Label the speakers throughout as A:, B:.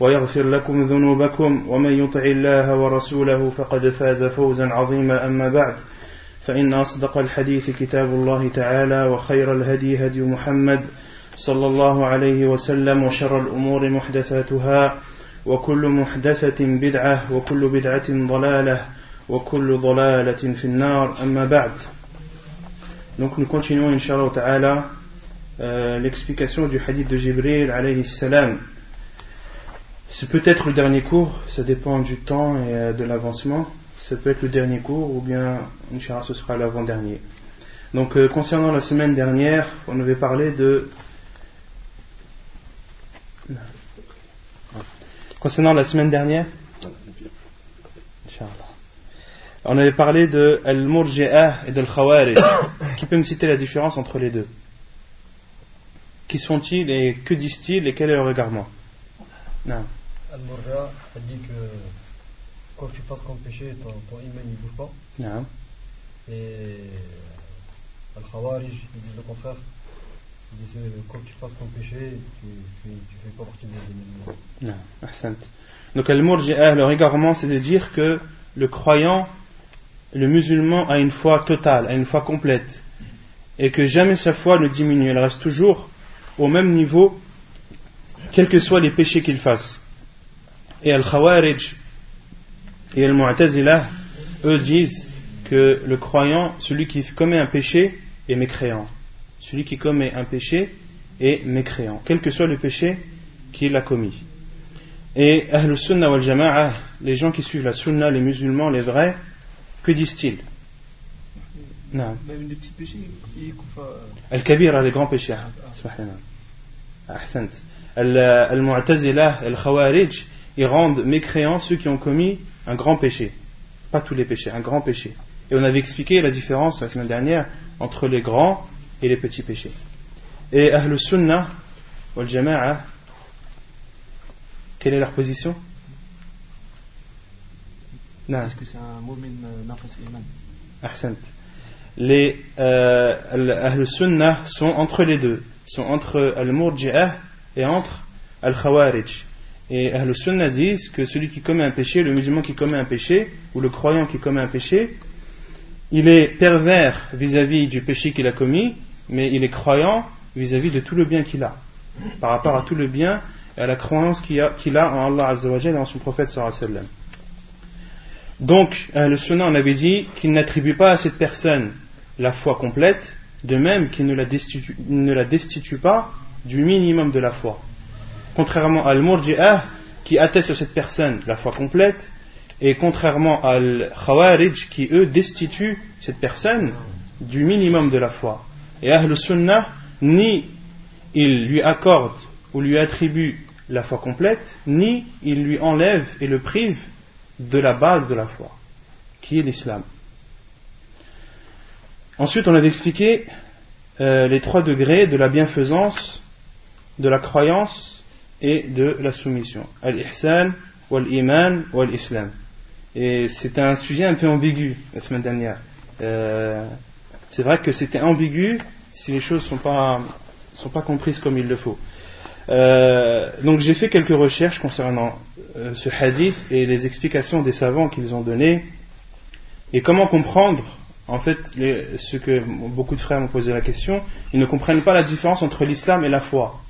A: ويغفر لكم ذنوبكم ومن يطع الله ورسوله فقد فاز فوزا عظيما أما بعد فإن أصدق الحديث كتاب الله تعالى وخير الهدي هدي محمد صلى الله عليه وسلم وشر الأمور محدثاتها وكل محدثة بدعة وكل بدعة ضلالة وكل ضلالة في النار أما بعد Donc nous continuons, Inch'Allah Ta'ala, euh, l'explication du hadith de Jibril alayhi salam. C'est peut-être le dernier cours, ça dépend du temps et euh, de l'avancement. Ça peut être le dernier cours ou bien, Inch'Allah, ce sera l'avant-dernier. Donc euh, concernant la semaine dernière, on avait parlé de... Concernant la semaine dernière. On avait parlé de Al-Murji'ah et de Al-Khawarij. Qui peut me citer la différence entre les deux? Qui sont-ils et que disent-ils et quel est leur égarement Non.
B: Al-Murja, elle dit que quoi que tu fasses comme péché, ton, ton iman ne bouge pas.
A: Non.
B: Et Al-Khawarij, ils disent le contraire. Ils disent que quoi que tu fasses comme péché, tu ne fais pas partie des des musulmans.
A: Non. Ahsant. Donc Al-Murji'ah, leur égarement, c'est de dire que le croyant, le musulman a une foi totale, a une foi complète. Et que jamais sa foi ne diminue, elle reste toujours au même niveau, quels que soient les péchés qu'il fasse. Et Al-Khawarij et Al-Mu'tazilah, eux disent que le croyant, celui qui commet un péché, est mécréant. Celui qui commet un péché est mécréant, quel que soit le péché qu'il a commis. Et Ahl Sunnah wal Jama'a, les gens qui suivent la Sunna, les musulmans, les vrais, que disent-ils? Non.
C: Même les petits péchés couvrent.
A: Al-Kabir, les grands péchés. Ahsant. Al- Al-Mu'tazilah, Al-Khawarij, ils rendent mécréants ceux qui ont commis un grand péché. Pas tous les péchés, un grand péché. Et on avait expliqué la différence la semaine dernière entre les grands et les petits péchés. Et Ahl Sunnah wal Jama'a, quelle est leur position?
C: Parce que c'est un mu'min euh, nafas iman.
A: Ahsant. Les euh, Sunnah sont entre les deux, sont entre Al-Murji'ah et entre Al-Khawarij. Et Ahl Sunnah disent que celui qui commet un péché, le musulman qui commet un péché, ou le croyant qui commet un péché, il est pervers vis-à-vis du péché qu'il a commis, mais il est croyant vis-à-vis de tout le bien qu'il a, par rapport à tout le bien et à la croyance qu'il a, en Allah Azza wa Jalla et en son prophète sallallahu alayhi wa sallam. Donc, le sunnah, on avait dit qu'il n'attribue pas à cette personne la foi complète, de même qu'il ne la destitue pas du minimum de la foi. Contrairement à Al-Murji'ah, qui atteste à cette personne la foi complète, et contrairement à Al-Khawarij, qui eux destituent cette personne du minimum de la foi. Et Ahl Sunnah, ni il lui accorde ou lui attribue la foi complète, ni il lui enlève et le prive de la base de la foi, qui est l'islam. Ensuite, on avait expliqué euh, les trois degrés de la bienfaisance, de la croyance et de la soumission. Al-Ihsan, wal-Iman, wal-Islam. Et c'était un sujet un peu ambigu la semaine dernière. Euh, c'est vrai que c'était ambigu si les choses ne sont pas, sont pas comprises comme il le faut. Euh, donc j'ai fait quelques recherches concernant euh, ce hadith et les explications des savants qu'ils ont données et comment comprendre en fait ce que beaucoup de frères m'ont posé la question ils ne comprennent pas la différence entre l'islam et la foi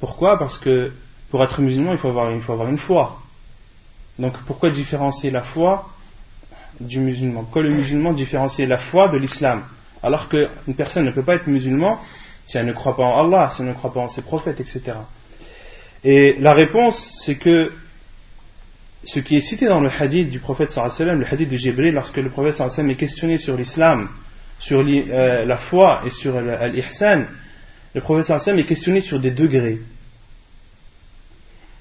A: pourquoi? Parce que pour être musulman il faut avoir, il faut avoir une foi. Donc pourquoi différencier la foi du musulman? Pourquoi le musulman différencier la foi de l'islam? Alors qu'une personne ne peut pas être musulman si elle ne croit pas en Allah, si elle ne croit pas en ses prophètes, etc. Et la réponse, c'est que ce qui est cité dans le hadith du prophète sallam, le hadith de Jibril, lorsque le prophète sallam est questionné sur l'islam, sur euh, la foi et sur l'ihsan, le prophète sallam est questionné sur des degrés.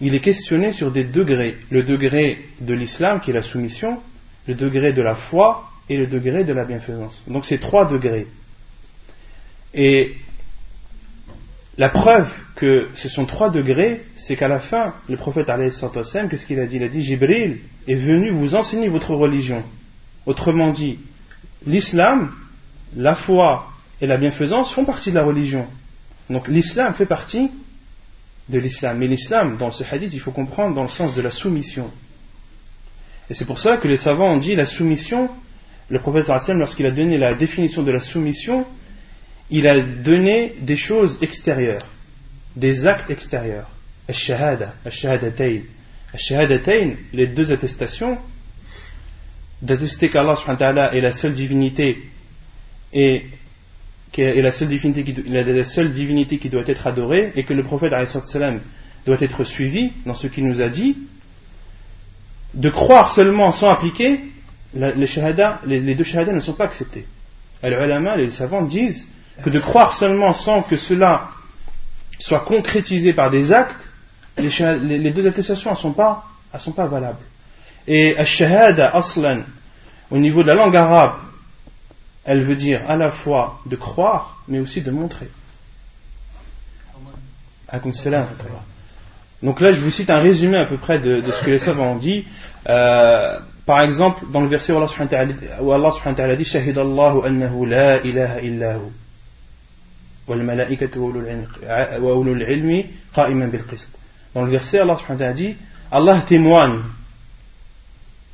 A: Il est questionné sur des degrés. Le degré de l'islam, qui est la soumission, le degré de la foi et le degré de la bienfaisance. Donc c'est trois degrés. Et la preuve que ce sont trois degrés, c'est qu'à la fin, le prophète qu'est-ce qu'il a dit? Il a dit Jibril est venu vous enseigner votre religion. Autrement dit, l'islam, la foi et la bienfaisance font partie de la religion. Donc l'islam fait partie de l'islam. Mais l'islam, dans ce hadith, il faut comprendre dans le sens de la soumission. Et c'est pour ça que les savants ont dit la soumission, le prophète lorsqu'il a donné la définition de la soumission, il a donné des choses extérieures, des actes extérieurs. Al-shahada, al-shahadatayn. Al-shahadatayn, les deux attestations, d'attester qu'Allah est la seule divinité et est la seule divinité, qui, qui doit être adorée et que le prophète doit être suivi dans ce qu'il nous a dit, de croire seulement sans appliquer, les, les, deux shahadas ne sont pas acceptés. Alors, les savants disent que de croire seulement sans que cela soit concrétisé par des actes, les, deux attestations ne sont, pas, valables. Et shahada au niveau de la langue arabe, elle veut dire à la fois de croire, mais aussi de montrer. Donc là, je vous cite un résumé à peu près de, ce que les savants ont dit. Euh, par exemple, dans le verset où Allah subhanahu wa ta'ala dit Shahid Allahu annahu la ilaha illahu. Dans le verset, Allah subhanahu wa ta'ala dit Allah témoigne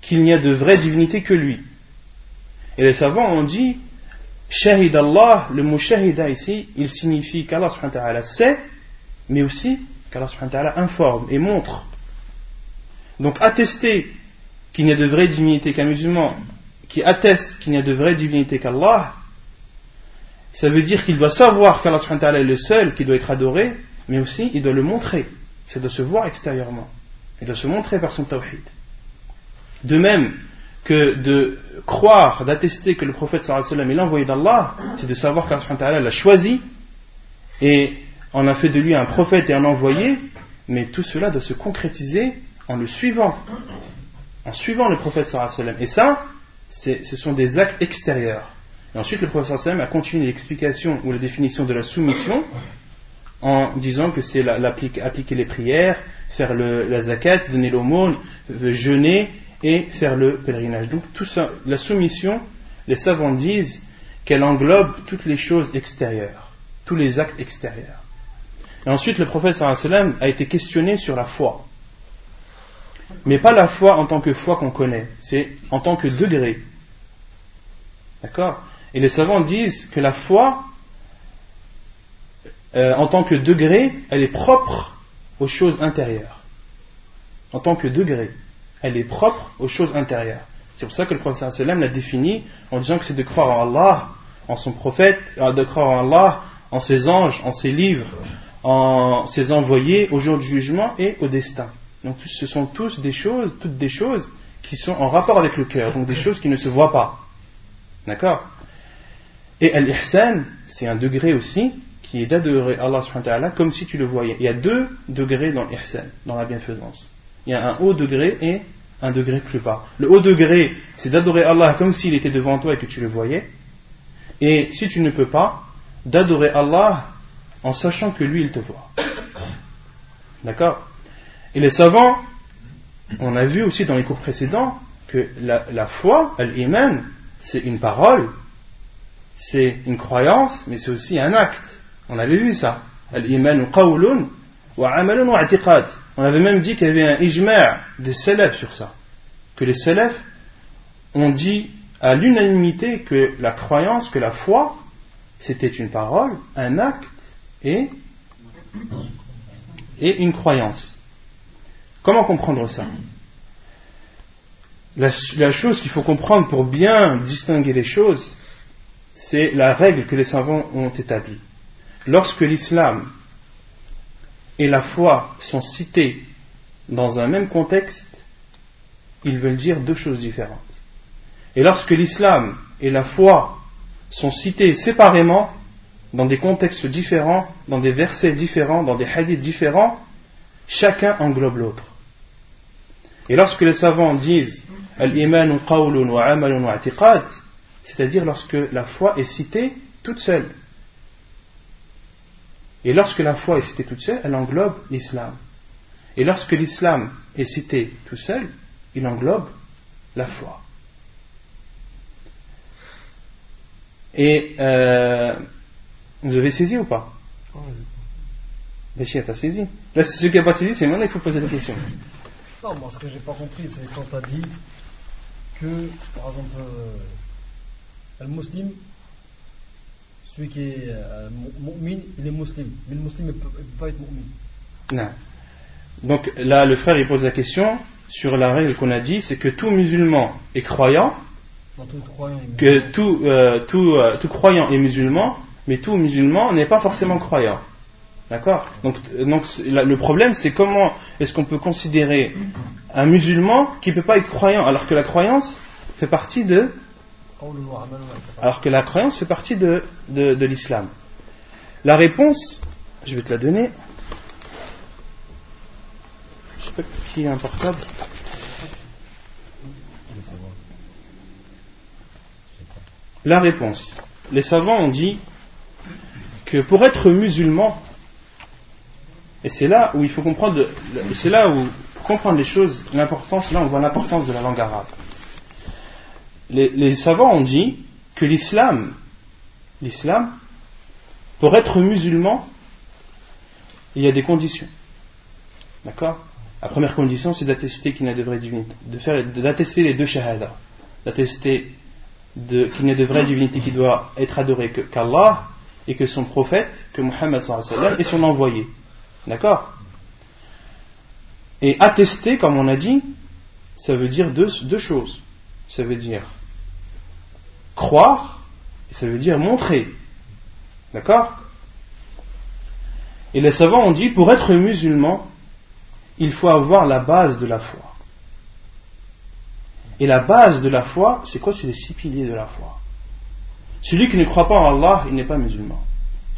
A: qu'il n'y a de vraie divinité que lui. Et les savants ont dit Shahid Allah, le mot shahida ici, il signifie qu'Allah sait, mais aussi qu'Allah informe et montre. Donc attester qu'il n'y a de vraie divinité qu'un musulman, qui atteste qu'il n'y a de vraie divinité qu'Allah, ça veut dire qu'il doit savoir qu'Allah est le seul qui doit être adoré, mais aussi il doit le montrer. C'est de se voir extérieurement. Il doit se montrer par son tawhid. De même que de croire, d'attester que le prophète sallallahu est l'envoyé d'Allah, c'est de savoir qu'Allah l'a choisi et en a fait de lui un prophète et un envoyé, mais tout cela doit se concrétiser en le suivant, en suivant le prophète sallallahu Et ça, ce sont des actes extérieurs. Ensuite, le professeur Sallam a continué l'explication ou la définition de la soumission en disant que c'est appliquer les prières, faire la zakat, donner l'aumône, jeûner et faire le pèlerinage. Donc, la soumission, les savants disent qu'elle englobe toutes les choses extérieures, tous les actes extérieurs. Et ensuite, le prophète sallam a été questionné sur la foi. Mais pas la foi en tant que foi qu'on connaît, c'est en tant que degré. D'accord? Et les savants disent que la foi, euh, en tant que degré, elle est propre aux choses intérieures. En tant que degré, elle est propre aux choses intérieures. C'est pour ça que le prophète sallam l'a défini en disant que c'est de croire en Allah, en son prophète, euh, de croire en Allah, en ses anges, en ses livres, en ses envoyés, au jour du jugement et au destin. Donc ce sont tous des choses, toutes des choses qui sont en rapport avec le cœur, donc des choses qui ne se voient pas. D'accord? Et al-ihsan, c'est un degré aussi qui est d'adorer Allah subhanahu comme si tu le voyais. Il y a deux degrés dans l'ihsan, dans la bienfaisance. Il y a un haut degré et un degré plus bas. Le haut degré, c'est d'adorer Allah comme s'il était devant toi et que tu le voyais. Et si tu ne peux pas, d'adorer Allah en sachant que lui, il te voit. D'accord? Et les savants, on a vu aussi dans les cours précédents que la, la foi, l'iman, c'est une parole c'est une croyance, mais c'est aussi un acte. On avait vu ça. On avait même dit qu'il y avait un ijma' des salafs sur ça. Que les salafs ont dit à l'unanimité que la croyance, que la foi, c'était une parole, un acte et, une croyance. Comment comprendre ça? La chose qu'il faut comprendre pour bien distinguer les choses, c'est la règle que les savants ont établie. lorsque l'islam et la foi sont cités dans un même contexte, ils veulent dire deux choses différentes. Et lorsque l'islam et la foi sont cités séparément, dans des contextes différents, dans des versets différents, dans des hadiths différents, chacun englobe l'autre. Et lorsque les savants disent al-iman qawlun wa amalun c'est-à-dire lorsque la foi est citée toute seule. Et lorsque la foi est citée toute seule, elle englobe l'islam. Et lorsque l'islam est cité tout seul, il englobe la foi. Et euh, vous avez saisi ou pas? Béchir, t'as saisi? Là, c'est celui qui n'a pas saisi, c'est maintenant qu'il faut poser la question.
B: Non, moi, ce que j'ai pas compris, c'est quand tu as dit que, par exemple, euh, le musulman, celui qui est euh, mu'min, il est musulman. Mais le musulman ne peut, pas être mu'min.
A: Non. Donc là, le frère, il pose la question sur la règle qu'on a dit, c'est que tout musulman est croyant,
B: Non, tout croyant est
A: que tout, euh, tout, euh, tout croyant est musulman, mais tout musulman n'est pas forcément croyant. D'accord? Donc, euh, le problème, c'est comment est-ce qu'on peut considérer un musulman qui ne peut pas être croyant, alors que la croyance fait partie de, alors que la croyance fait partie de, de, l'islam. La réponse, je vais te la donner. Je sais pas qui a un portable. La réponse. Les savants ont dit que pour être musulman, et c'est là où il faut comprendre, c'est là où comprendre les choses, l'importance, là on voit l'importance de la langue arabe. Les, savants ont dit que l'islam, pour être musulman, il y a des conditions. D'accord? La première condition, c'est d'attester qu'il n'y a de vraie divinité, d'attester les deux shahadas, d'attester qu'il n'y a de vraie divinité qui doit être adorée que- qu'Allah et que son prophète, que Muhammad est son envoyé. D'accord? Et attester, comme on a dit, ça veut dire deux choses. Ça veut dire croire et ça veut dire montrer. D'accord? Et les savants ont dit, pour être musulman, il faut avoir la base de la foi. Et la base de la foi, c'est quoi? C'est les six piliers de la foi. Celui qui ne croit pas en Allah, il n'est pas musulman.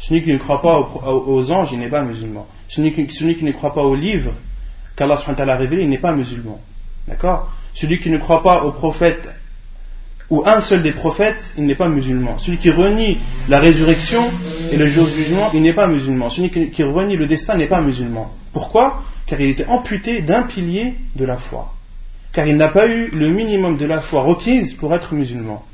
A: Celui qui ne croit pas aux, anges, il n'est pas musulman. Celui qui, celui qui ne croit pas aux livres qu'Allah a révélés, il n'est pas musulman. D'accord? Celui qui ne croit pas aux prophètes ou un seul des prophètes, il n'est pas musulman. Celui qui renie la résurrection et le jour du jugement, il n'est pas musulman. Celui qui, renie le destin n'est pas musulman. Pourquoi? Car il était amputé d'un pilier de la foi. Car il n'a pas eu le minimum de la foi requise pour être musulman.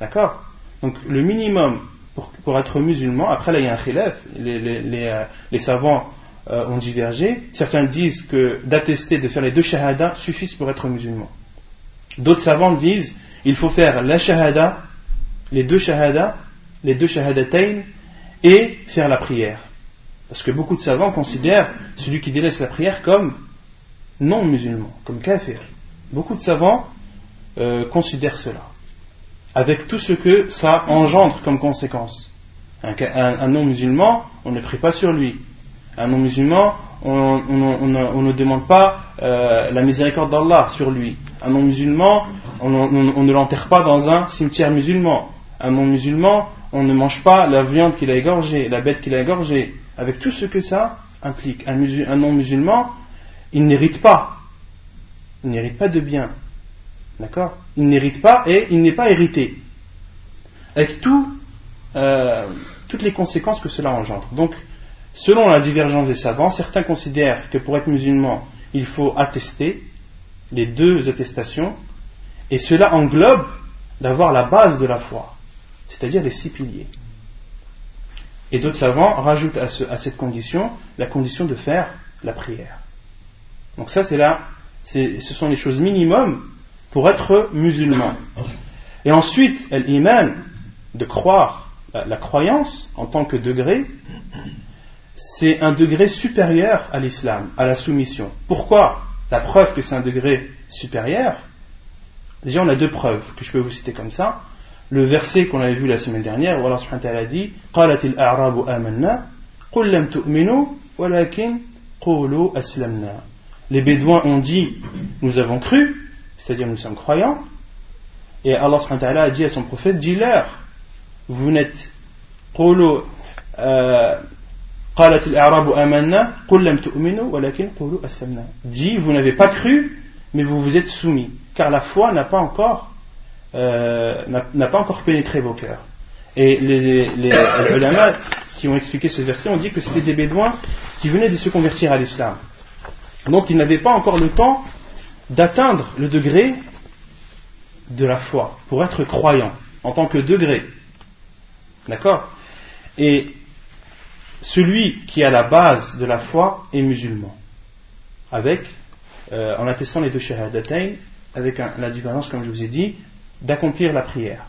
A: D'accord? Donc le minimum pour, pour être musulman, après là il y a un khilaf, les, euh, les savants euh, ont divergé. Certains disent que d'attester, de faire les deux shahadas suffisent pour être musulman. D'autres savants disent il faut faire la shahada, les deux shahadas, les deux shahadatayn, et faire la prière. Parce que beaucoup de savants considèrent celui qui délaisse la prière comme non musulman, comme kafir. Beaucoup de savants euh, considèrent cela, avec tout ce que ça engendre comme conséquence. Un, un- un non-musulman, on ne prie pas sur lui. Un non-musulman, on, ne demande pas euh, la miséricorde d'Allah sur lui. Un non-musulman, on, ne l'enterre pas dans un cimetière musulman. Un non-musulman, on ne mange pas la viande qu'il a égorgée, la bête qu'il a égorgée. Avec tout ce que ça implique. Un, musul- un non-musulman, il n'hérite pas. Il n'hérite pas de bien. D'accord? Il n'hérite pas et il n'est pas hérité. Avec euh, toutes les conséquences que cela engendre. Donc, selon la divergence des savants, certains considèrent que pour être musulman, il faut attester les deux attestations, et cela englobe d'avoir la base de la foi, c'est-à-dire les six piliers. Et d'autres savants rajoutent à, ce- à cette condition la condition de faire la prière. Donc ça, c'est là, ce sont les choses minimum pour être musulman. Et ensuite, l'iman, de croire, la croyance en tant que degré, c'est un degré supérieur à l'islam, à la soumission. Pourquoi La preuve que c'est un degré supérieur, déjà on a deux preuves que je peux vous citer comme ça. Le verset qu'on avait vu la semaine dernière, où Allah subhanahu wa ta'ala dit Les Bédouins ont dit Nous avons cru, c'est-à-dire nous sommes croyants. Et Allah a dit à son prophète Dis-leur, vous n'êtes euh, قالت الأعراب آمنا قل لم تؤمنوا ولكن قولوا أسلمنا Dis, vous n'avez pas cru, mais vous vous êtes soumis, car la foi n'a pas encore euh, n'a pas encore pénétré vos cœurs. Et les, les, les ulama qui ont expliqué ce verset ont dit que c'était des bédouins qui venaient de se convertir à l'islam. Donc ils n'avaient pas encore le temps d'atteindre le degré de la foi pour être croyants en tant que degré. D'accord Et celui qui a la base de la foi est musulman. Avec, euh, en attestant les deux shahadatayn, avec la différence, comme je vous ai dit, d'accomplir la prière.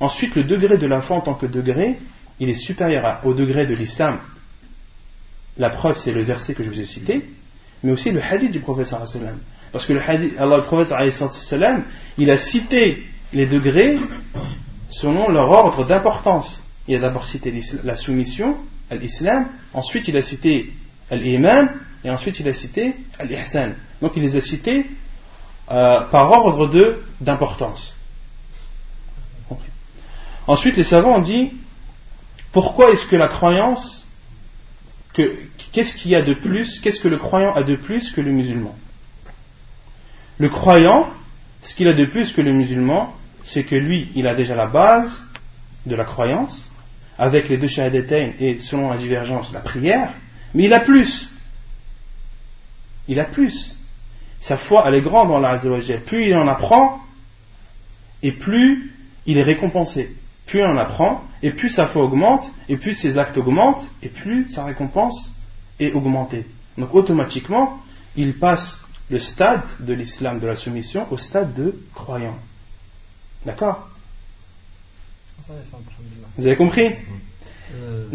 A: Ensuite, le degré de la foi en tant que degré, il est supérieur au degré de l'islam. La preuve, c'est le verset que je vous ai cité, mais aussi le hadith du prophète. Parce que le hadith, Allah, le prophète il a cité les degrés selon leur ordre d'importance. Il a d'abord cité la soumission, l'islam, ensuite il a cité l'iman, et ensuite il a cité l'ihsan. Donc il les a cités euh, par ordre d'importance. Ensuite, les savants ont dit pourquoi est-ce que la croyance, qu'est-ce qu'il y a de plus, qu'est-ce que le croyant a de plus que le musulman? Le croyant, ce qu'il a de plus que le musulman, c'est que lui, il a déjà la base de la croyance, avec les deux shahadatain et selon la divergence, la prière, mais il a plus. Il a plus. Sa foi, elle est grande dans la Plus il en apprend, et plus il est récompensé plus on apprend, et plus sa foi augmente, et plus ses actes augmentent, et plus sa récompense est augmentée. Donc automatiquement, il passe le stade de l'islam de la soumission au stade de croyant. D'accord? Vous avez compris
D: euh,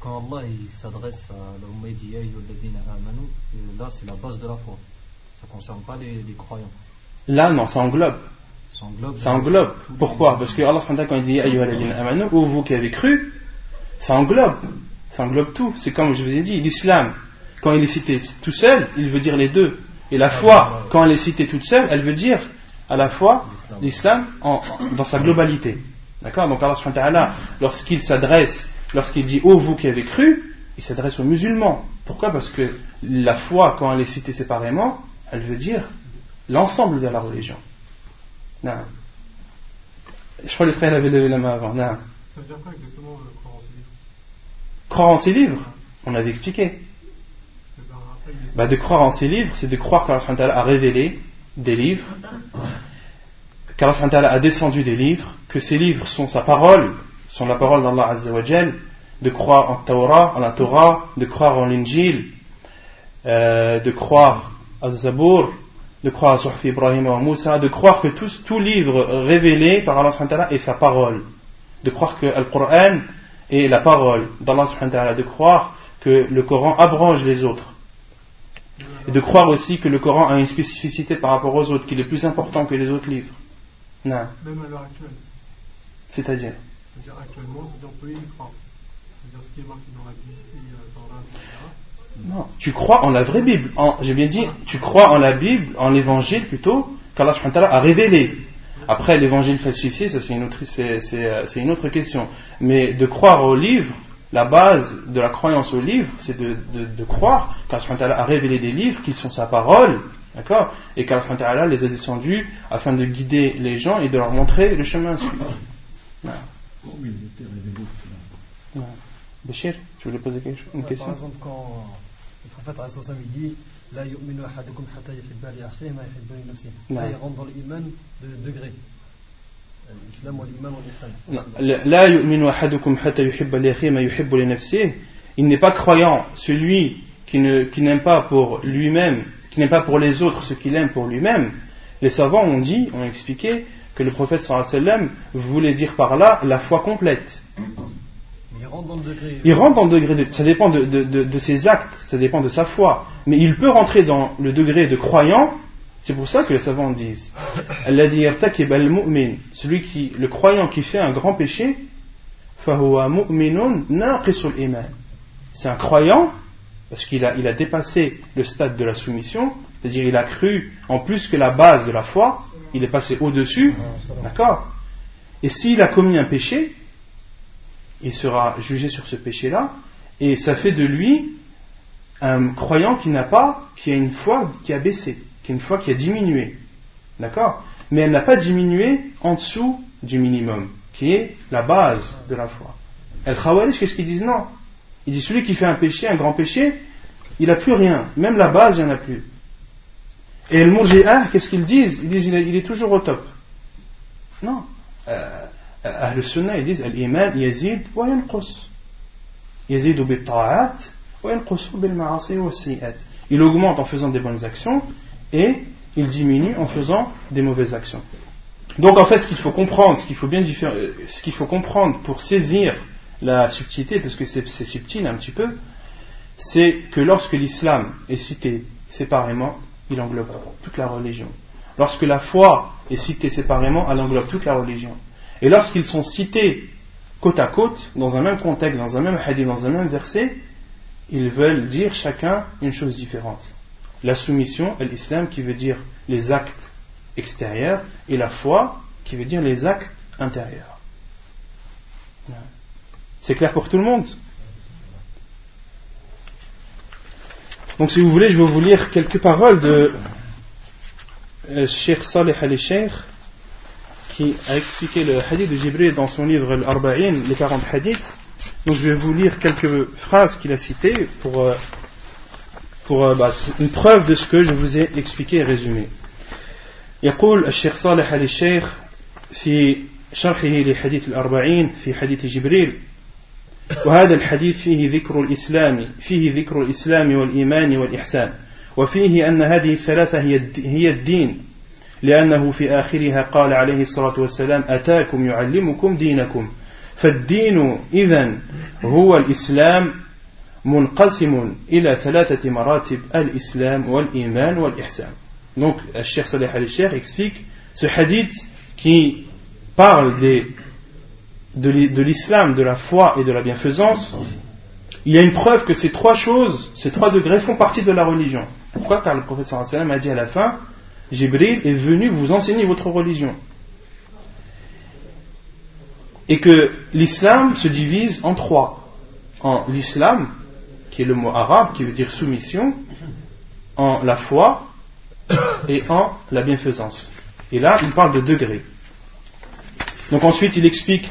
D: Quand Allah s'adresse à l'Ummadiya euh, là c'est la base de la foi. Ça ne concerne pas les croyants.
A: Là, non, ça englobe. Ça englobe. Pourquoi Parce que Allah quand il dit amanu, ou vous qui avez cru, ça englobe. Ça englobe tout. C'est comme je vous ai dit, l'islam, quand il est cité tout seul, il veut dire les deux. Et la foi, quand elle est citée toute seule, elle veut dire à la fois l'islam dans sa globalité. D'accord Donc Allah lorsqu'il s'adresse, lorsqu'il dit ô vous qui avez cru, il s'adresse aux musulmans. Pourquoi? Parce que la foi, quand elle est citée séparément, elle veut dire l'ensemble de la religion. Non. Je crois que le frère avait levé la main avant. Non.
C: Ça veut dire quoi exactement euh, croire en ses livres?
A: Croire en ses livres? On avait expliqué. Eh ben, bah, de croire en ses livres, c'est de croire qu'Allah a révélé des livres, qu'Allah a descendu des livres, que ces livres sont sa parole, sont la parole d'Allah Azzawajal, de croire en Torah, en la Torah, de croire en l'Injil, euh, de croire à Zabur, de croire sur Ibrahim et Moussa, de croire que tout, tout livre révélé par Allah est sa parole, de croire que le Coran est la parole d'Allah de croire que le Coran abrange les autres, et de croire aussi que le Coran a une spécificité par rapport aux autres, qu'il est plus important que les autres livres.
C: Non. Même à l'heure actuelle.
A: C'est-à-dire
C: C'est-à-dire actuellement, c'est-à-dire on peut y croire. C'est-à-dire ce qui est marqué dans la Bible, euh, dans la
A: non, tu crois en la vraie Bible. J'ai bien dit, tu crois en la Bible, en l'évangile plutôt, qu'Allah a révélé. Après, l'évangile falsifié, ça c'est une, autre, une autre question. Mais de croire au livre, la base de la croyance au livre, c'est de, de, croire qu'Allah a révélé des livres, qu'ils sont sa parole, d'accord? Et qu'Allah les a descendus afin de guider les gens et de leur montrer le chemin à suivre. Béchir, tu voulais poser quelque chose, une question
B: Par exemple, quand le prophète il dit La yu'minu ahadukum hatta yuhibba li akhihi ma yuhibbu li nafsihi. Là, il rentre dans l'iman de degré. L'islam ou l'iman ou l'ihsan.
A: La yu'minu ahadukum hatta yuhibba li akhihi ma yuhibbu li nafsihi. Il n'est pas croyant, celui qui n'aime pas pour lui-même, qui n'aime pas pour les autres ce qu'il aime pour lui-même. Les savants ont dit, ont expliqué que le prophète sallam voulait dire par là la foi complète.
B: Il rentre dans le degré.
A: Il rentre dans le degré de, ça dépend de, de, de, ses actes, ça dépend de sa foi. Mais il peut rentrer dans le degré de croyant C'est pour ça que les savants disent celui qui, le croyant qui fait un grand péché, c'est un croyant parce qu'il a, il a dépassé le stade de la soumission, c'est-à-dire il a cru en plus que la base de la foi, il est passé au-dessus, d'accord? Et s'il a commis un péché, il sera jugé sur ce péché-là, et ça fait de lui un croyant qui n'a pas, qui a une foi qui a baissé qui est une foi qui a diminué. D'accord? Mais elle n'a pas diminué en dessous du minimum, qui est la base de la foi. El Khawarij, qu'est-ce qu'ils disent? Non. Ils disent celui qui fait un péché, un grand péché, il n'a plus rien. Même la base, il n'y en a plus. Et le Murji'ah, qu'est-ce qu'ils disent? Ils disent il est, toujours au top. Non. Euh, Ahl Sunnah, ils disent Al-Iman yazid wa. Yazid bil ta'at wa yanqus bil ma'asi wa Il augmente en faisant des bonnes actions et il diminue en faisant des mauvaises actions. Donc en fait, ce qu'il faut comprendre, ce qu'il faut bien euh, ce qu'il faut comprendre pour saisir la subtilité, parce que c'est subtil un petit peu, c'est que lorsque l'islam est cité séparément, il englobe toute la religion. Lorsque la foi est citée séparément, elle englobe toute la religion. Et lorsqu'ils sont cités côte à côte, dans un même contexte, dans un même hadith, dans un même verset, ils veulent dire chacun une chose différente la soumission l'islam qui veut dire les actes extérieurs et la foi qui veut dire les actes intérieurs. C'est clair pour tout le monde? Donc si vous voulez, je vais vous lire quelques paroles de euh, Sheikh Saleh al-Sheikh qui a expliqué le hadith de Jibril dans son livre Al-Arba'in, les 40 hadiths. Donc je vais vous lire quelques phrases qu'il a citées pour euh, pour bah, une preuve de ce que je vous ai expliqué et résumé. يقول الشيخ صالح آل الشيخ في شرحه لحديث الأربعين في حديث جبريل وهذا الحديث فيه ذكر الإسلام فيه ذكر الإسلام والإيمان والإحسان. وفيه أن هذه الثلاثة هي الدين. لأنه في آخرها قال عليه الصلاة والسلام أتاكم يعلمكم دينكم. فالدين إذن هو الإسلام منقسم إلى ثلاثة مراتب الإسلام والإيمان والإحسان. Donc Cheikh Saleh al-Cheikh explique ce hadith qui parle des, de l'islam, de la foi et de la bienfaisance il y a une preuve que ces trois choses, ces trois degrés font partie de la religion pourquoi? Car le prophète sallam a dit à la fin Jibril est venu vous enseigner votre religion et que l'islam se divise en trois en l'islam qui est le mot arabe qui veut dire soumission, en la foi et en la bienfaisance. Et là, il parle de degrés. Donc ensuite, il explique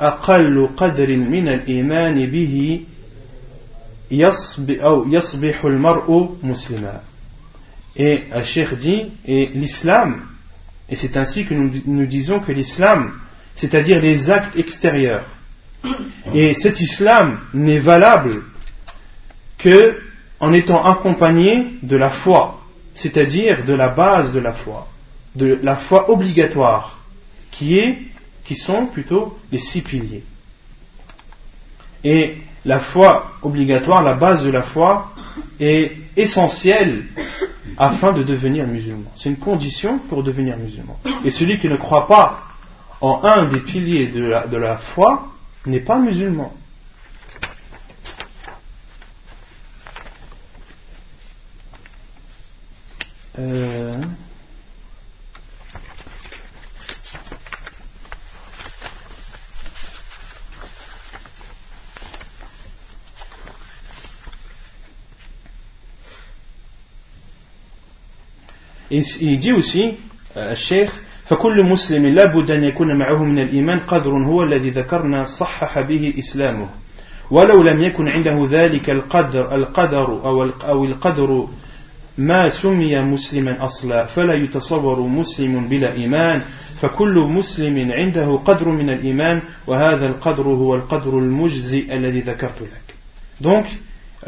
A: أقل قدر من الإيمان به يصبح, أو يصبح المرء مسلما Et un cheikh dit, et l'islam, et c'est ainsi que nous, nous disons que l'islam, c'est-à-dire les actes extérieurs, Et cet islam n'est valable que en étant accompagné de la foi, c'est-à-dire de la base de la foi, de la foi obligatoire, qui est, qui sont plutôt les six piliers. Et la foi obligatoire, la base de la foi, est essentielle afin de devenir musulman. C'est une condition pour devenir musulman. Et celui qui ne croit pas en un des piliers de la, de la foi n'est pas musulman. Euh... il dit aussi, Cheikh, فكل مسلم لا بد أن يكون معه من الإيمان قدر هو الذي ذكرنا صحح به إسلامه. ولو لم يكن عنده ذلك القدر القدر أو أو القدر ما سمي مسلما أصلا فلا يتصور مسلم بلا إيمان فكل مسلم عنده قدر من الإيمان وهذا القدر هو القدر المجزي الذي ذكرت لك. Donc,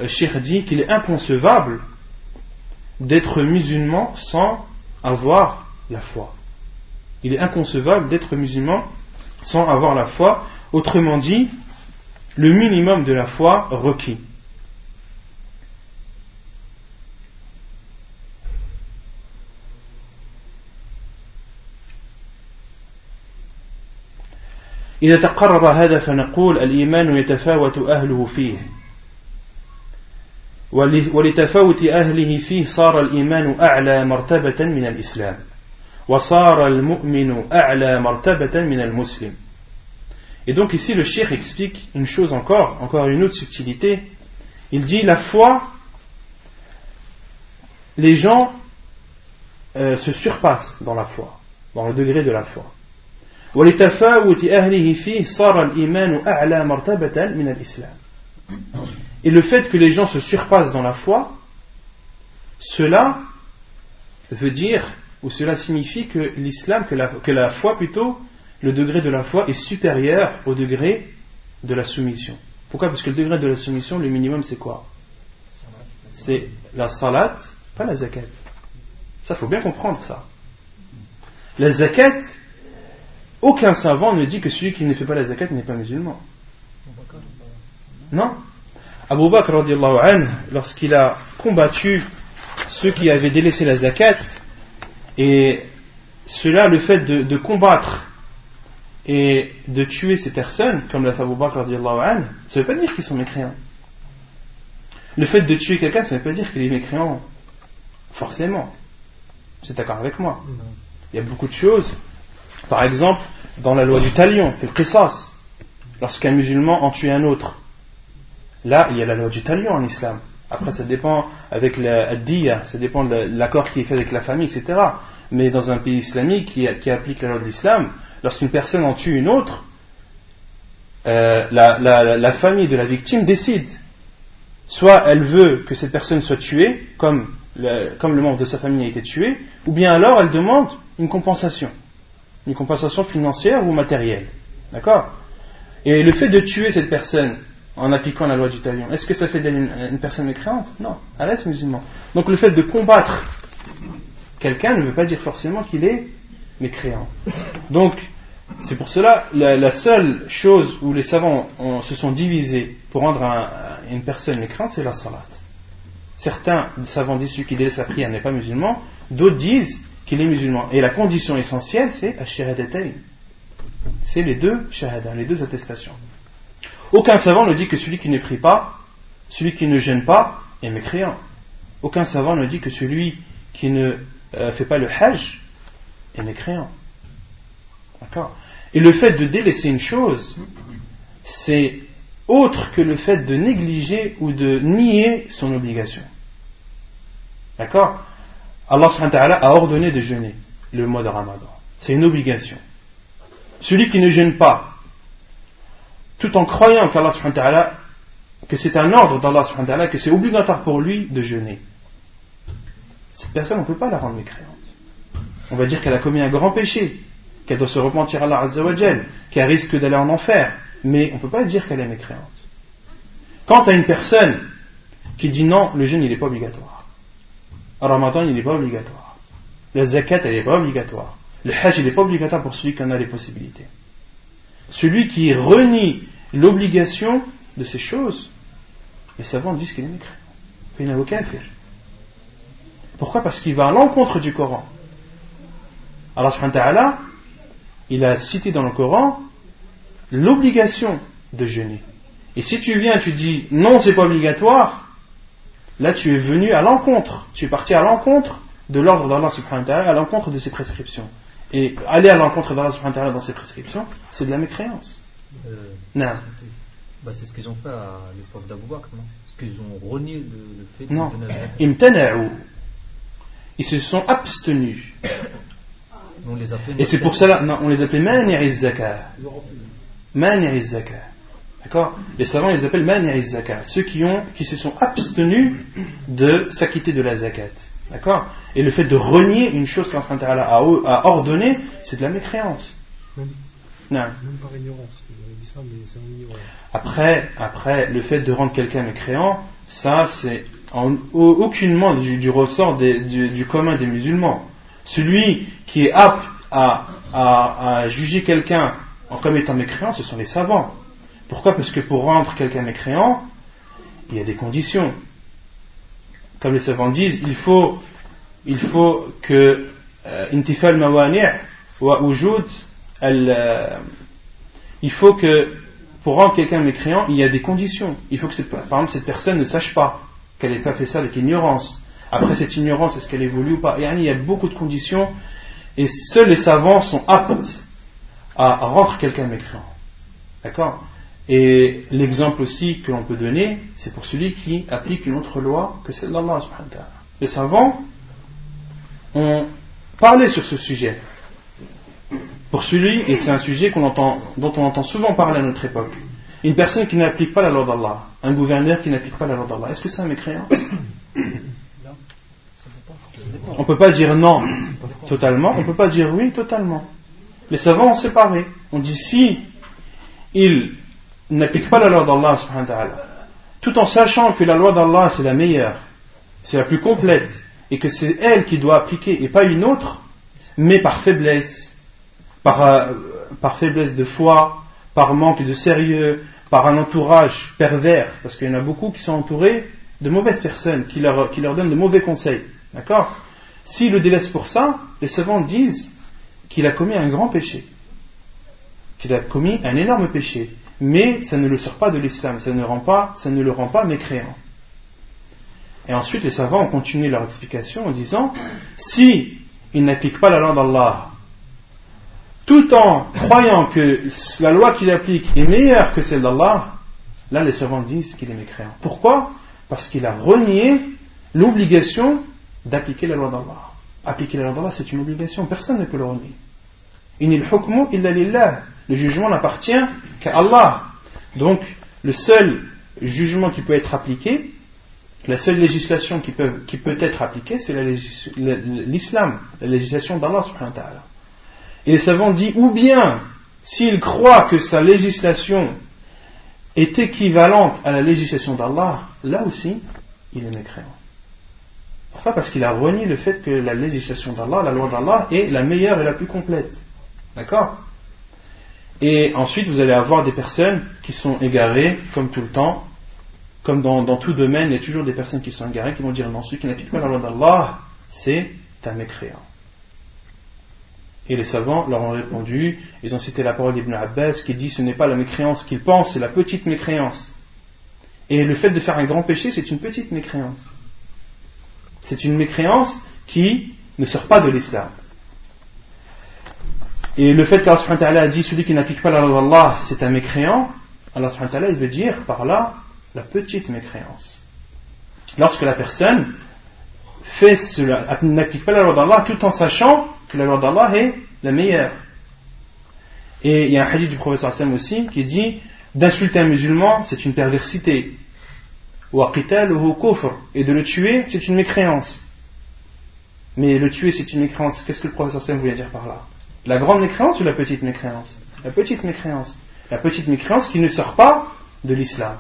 A: Cheikh dit qu'il est inconcevable d'être musulman sans avoir la foi. Il est inconcevable d'être musulman sans avoir la foi. Autrement dit, le minimum de la foi requis. إذا تقرر هذا فنقول الإيمان يتفاوت أهله فيه ولتفاوت أهله فيه صار الإيمان أعلى مرتبة من الإسلام وصار المؤمن أعلى مرتبة من المسلم Et donc ici le cheikh explique une chose encore, encore une autre subtilité. Il dit la foi, les gens euh, se surpassent dans la foi, dans le degré de la foi. ولتفاوت أهله فيه صار الإيمان أعلى مرتبة من الإسلام Et le fait que les gens se surpassent dans la foi, cela veut dire, ou cela signifie que l'islam, que la, que la foi plutôt, le degré de la foi est supérieur au degré de la soumission. Pourquoi? Parce que le degré de la soumission, le minimum, c'est quoi? C'est la salat, pas la zakat. Ça, faut bien comprendre ça. La zakat, aucun savant ne dit que celui qui ne fait pas la zakat n'est pas musulman. Non? Abu Bakr, lorsqu'il a combattu ceux qui avaient délaissé la zakat, et cela, le fait de, combattre et de tuer ces personnes, comme l'a fait Abu Bakr, ça ne veut pas dire qu'ils sont mécréants. Le fait de tuer quelqu'un, ça ne veut pas dire qu'il est mécréant, forcément. Êtes d'accord avec moi? Il y a beaucoup de choses. Par exemple, dans la loi du talion, le qisas, lorsqu'un musulman en tue un autre, Là, il y a la loi du talion en islam. Après, ça dépend avec la diya, ça dépend de l'accord qui est fait avec la famille, etc. Mais dans un pays islamique qui, applique la loi de l'islam, lorsqu'une personne en tue une autre, euh, la, famille de la victime décide. Soit elle veut que cette personne soit tuée, comme le, comme le membre de sa famille a été tué, ou bien alors elle demande une compensation. Une compensation financière ou matérielle. D'accord? Et le fait de tuer cette personne, en appliquant la loi du talion. Est-ce que ça fait d'elle une, personne mécréante? Non, elle reste musulman. Donc le fait de combattre quelqu'un ne veut pas dire forcément qu'il est mécréant. Donc c'est pour cela la, seule chose où les savants se sont divisés pour rendre une personne mécréante, c'est la salat. Certains savants disent celui qui délaisse sa prière n'est pas musulman, d'autres disent qu'il est musulman. Et la condition essentielle, c'est C'est les deux shahada, les deux attestations. Aucun savant ne dit que celui qui ne prie pas, celui qui ne gêne pas, est mécréant. Aucun savant ne dit que celui qui ne euh, fait pas le hajj est mécréant. D'accord? Et le fait de délaisser une chose, c'est autre que le fait de négliger ou de nier son obligation. D'accord? Allah a ordonné de jeûner le mois de Ramadan. C'est une obligation. Celui qui ne jeûne pas, tout en croyant qu'Allah que c'est un ordre d'Allah que c'est obligatoire pour lui de jeûner. Cette personne, on ne peut pas la rendre mécréante. On va dire qu'elle a commis un grand péché, qu'elle doit se repentir à Allah qu'elle risque d'aller en enfer, mais on ne peut pas dire qu'elle est mécréante. Quant à une personne qui dit non, le jeûne il n'est pas obligatoire. Le Ramadan il n'est pas obligatoire. La zakat n'est pas obligatoire. Le hajj il n'est pas obligatoire pour celui qui en a les possibilités. Celui qui renie l'obligation de ces choses, les savants disent qu'il est mécréant. Pourquoi? Parce qu'il va à l'encontre du Coran. Allah il a cité dans le Coran l'obligation de jeûner. Et si tu viens, tu dis non, c'est pas obligatoire, là tu es venu à l'encontre, tu es parti à l'encontre de l'ordre d'Allah subhanahu à l'encontre de ses prescriptions. Et aller à l'encontre d'Allah dans ses prescriptions, c'est de la mécréance. Euh, non.
D: Bah, c'est ce qu'ils ont fait à l'époque d'Abou Bakr, non? Parce qu'ils ont renié le, fait
A: non. de Ils se sont abstenus.
D: On les
A: Et c'est pour cela, non, on les appelait Mani'iz Zaka. Mani'iz Zaka. D'accord? Les savants les appellent mani zakat, ceux qui, ont, qui se sont abstenus de s'acquitter de la zakat. D'accord? Et le fait de renier une chose qu'Allah a, a ordonné, c'est de la mécréance.
C: Non. même par ignorance. Ça, mais
A: ignorance. Après, après, le fait de rendre quelqu'un mécréant, ça, c'est aucunement du, du ressort des, du, du, commun des musulmans. Celui qui est apte à, à, à juger quelqu'un comme étant mécréant, ce sont les savants. Pourquoi? Parce que pour rendre quelqu'un mécréant, il y a des conditions. Comme les savants disent, il faut, il faut que euh, intifal mawani' wa euh, il faut que pour rendre quelqu'un mécréant, il y a des conditions. Il faut que cette, par exemple cette personne ne sache pas qu'elle n'ait pas fait ça avec ignorance. Après cette ignorance, est-ce qu'elle évolue ou pas? Il y a beaucoup de conditions et seuls les savants sont aptes à rendre quelqu'un mécréant. D'accord? Et l'exemple aussi que l'on peut donner, c'est pour celui qui applique une autre loi que celle d'Allah. Les savants ont parlé sur ce sujet. Pour celui, et c'est un sujet entend, dont on entend souvent parler à notre époque, une personne qui n'applique pas la loi d'Allah, un gouverneur qui n'applique pas la loi d'Allah, est-ce que c'est un mécréant? On ne peut pas dire non totalement, on ne peut pas dire oui totalement. Les savants ont séparé. On dit si il n'applique pas la loi d'Allah, tout en sachant que la loi d'Allah c'est la meilleure, c'est la plus complète, et que c'est elle qui doit appliquer et pas une autre, mais par faiblesse, par, euh, par faiblesse de foi, par manque de sérieux, par un entourage pervers, parce qu'il y en a beaucoup qui sont entourés de mauvaises personnes, qui leur, donnent de mauvais conseils. D'accord? S'il le délaisse pour ça, les savants disent qu'il a commis un grand péché, qu'il a commis un énorme péché mais ça ne le sort pas de l'islam, ça, ne le rend pas mécréant. Et ensuite, les savants ont continué leur explication en disant si il n'applique pas la loi d'Allah, tout en croyant que la loi qu'il applique est meilleure que celle d'Allah, là les savants disent qu'il est mécréant. Pourquoi? Parce qu'il a renié l'obligation d'appliquer la loi d'Allah. Appliquer la loi d'Allah, c'est une obligation, personne ne peut le renier. Le jugement n'appartient qu'à Allah. Donc, le seul jugement qui peut être appliqué, la seule législation qui peut, être appliquée, c'est l'islam, la législation d'Allah. Et les savants disent, ou bien, s'il croit que sa législation est équivalente à la législation d'Allah, là aussi, il est mécréant. Pourquoi? Parce qu'il a renié le fait que la législation d'Allah, la loi d'Allah, est la meilleure et la plus complète. D'accord? Et ensuite, vous allez avoir des personnes qui sont égarées, comme tout le temps, comme dans, tout domaine, il y a toujours des personnes qui sont égarées, qui vont dire non, celui qui n'applique pas la loi d'Allah, c'est un mécréant. Et les savants leur ont répondu, ils ont cité la parole d'Ibn Abbas qui dit ce n'est pas la mécréance qu'ils pensent, c'est la petite mécréance. Et le fait de faire un grand péché, c'est une petite mécréance. C'est une mécréance qui ne sort pas de l'islam. Et le fait qu'Allah a dit celui qui n'applique pas la loi d'Allah, c'est un mécréant, Allah veut dire par là la petite mécréance. Lorsque la personne fait cela, n'applique pas la loi d'Allah tout en sachant que la loi d'Allah est la meilleure. Et il y a un hadith du professeur Hassan aussi qui dit d'insulter un musulman, c'est une perversité. Et de le tuer, c'est une mécréance. Mais le tuer, c'est une mécréance. Qu'est-ce que le professeur Hassan voulait dire par là? La grande mécréance ou la petite mécréance? La petite mécréance. La petite mécréance qui ne sort pas de l'islam.